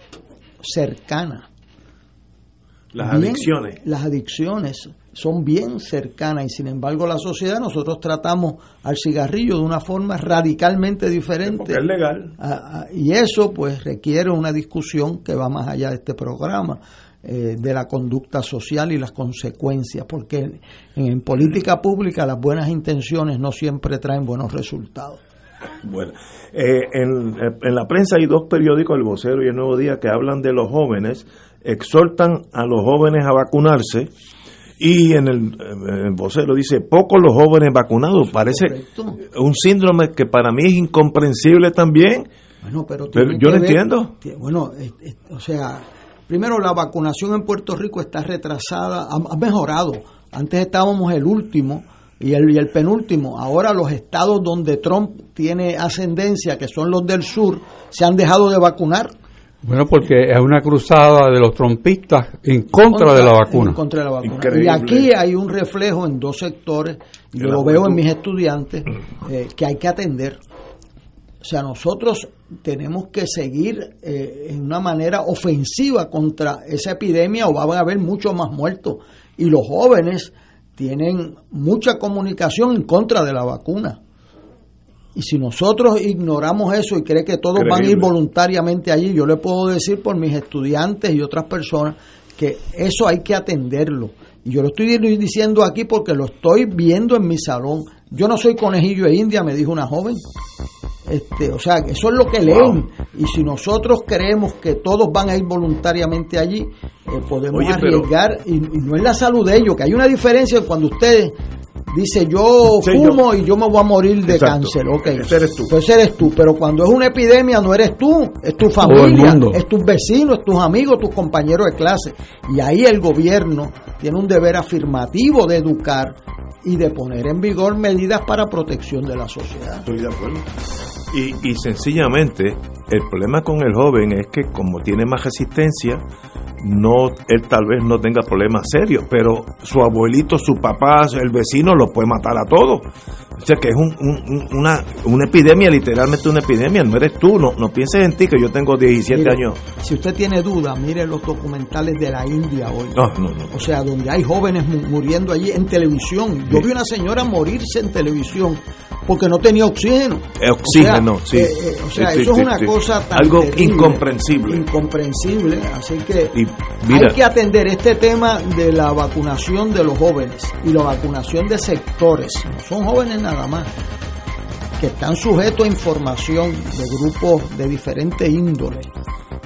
cercana. Las Bien, adicciones. Las adicciones. Son bien cercanas y sin embargo la sociedad nosotros tratamos al cigarrillo de una forma radicalmente diferente. Porque es legal. y eso pues requiere una discusión que va más allá de este programa. Eh, de la conducta social y las consecuencias, porque en, política pública las buenas intenciones no siempre traen buenos resultados. Bueno, eh, en, en, la prensa hay dos periódicos, El Vocero y El Nuevo Día, que hablan de los jóvenes, exhortan a los jóvenes a vacunarse y en el, vocero dice, pocos los jóvenes vacunados. Parece un síndrome que para mí es incomprensible también. Bueno, pero, yo no entiendo. Bueno, o sea, primero la vacunación en Puerto Rico está retrasada, ha, mejorado. Antes estábamos el último y el, y el penúltimo. Ahora los estados donde Trump tiene ascendencia, que son los del sur, se han dejado de vacunar. Bueno, porque es una cruzada de los trompistas en contra, de la vacuna. En contra de la vacuna. Y aquí hay un reflejo en dos sectores, y yo lo veo en mis estudiantes, eh, que hay que atender. O sea, nosotros tenemos que seguir eh, en una manera ofensiva contra esa epidemia o van a haber muchos más muertos. Y los jóvenes tienen mucha comunicación en contra de la vacuna. Y si nosotros ignoramos eso y cree que todos van a ir voluntariamente allí, yo le puedo decir por mis estudiantes y otras personas que eso hay que atenderlo. Y yo lo estoy diciendo aquí porque lo estoy viendo en mi salón. Yo no soy conejillo de India, me dijo una joven. Este, o sea, eso es lo que leen. Y si nosotros creemos que todos van a ir voluntariamente allí, eh, podemos arriesgar. Y, y, no es la salud de ellos, que hay una diferencia cuando ustedes dice yo fumo y yo me voy a morir de cáncer, ok. Ese eres tú. Pues eres tú, pero cuando es una epidemia no eres tú, es tu familia, es tus vecinos, es tus amigos, tus compañeros de clase. Y ahí el gobierno tiene un deber afirmativo de educar y de poner en vigor medidas para protección de la sociedad. Estoy de acuerdo. Y, y sencillamente, el problema con el joven es que como tiene más resistencia, no él tal vez no tenga problemas serios, pero su abuelito, su papá, el vecino lo puede matar a todos. O sea que es una, una epidemia, literalmente una epidemia, no eres tú, no, no pienses en ti que yo tengo 17 años. Si usted tiene duda, mire los documentales de la India hoy. O sea, donde hay jóvenes muriendo allí en televisión. Yo vi una señora morirse en televisión porque no tenía oxígeno. Oxígeno, sí. Eh, eh, o sea, eso es una cosa tan Algo incomprensible. Incomprensible. Así que hay que atender este tema de la vacunación de los jóvenes y la vacunación de sectores. No son jóvenes nada más que están sujetos a información de grupos de diferente índole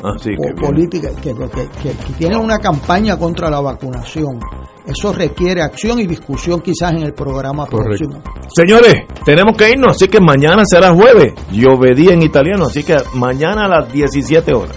ah, o política que, que, tienen una campaña contra la vacunación eso requiere acción y discusión quizás en el programa próximo. Señores, tenemos que irnos, así que mañana será jueves. Yo obedí en italiano, así que mañana a las 17 horas.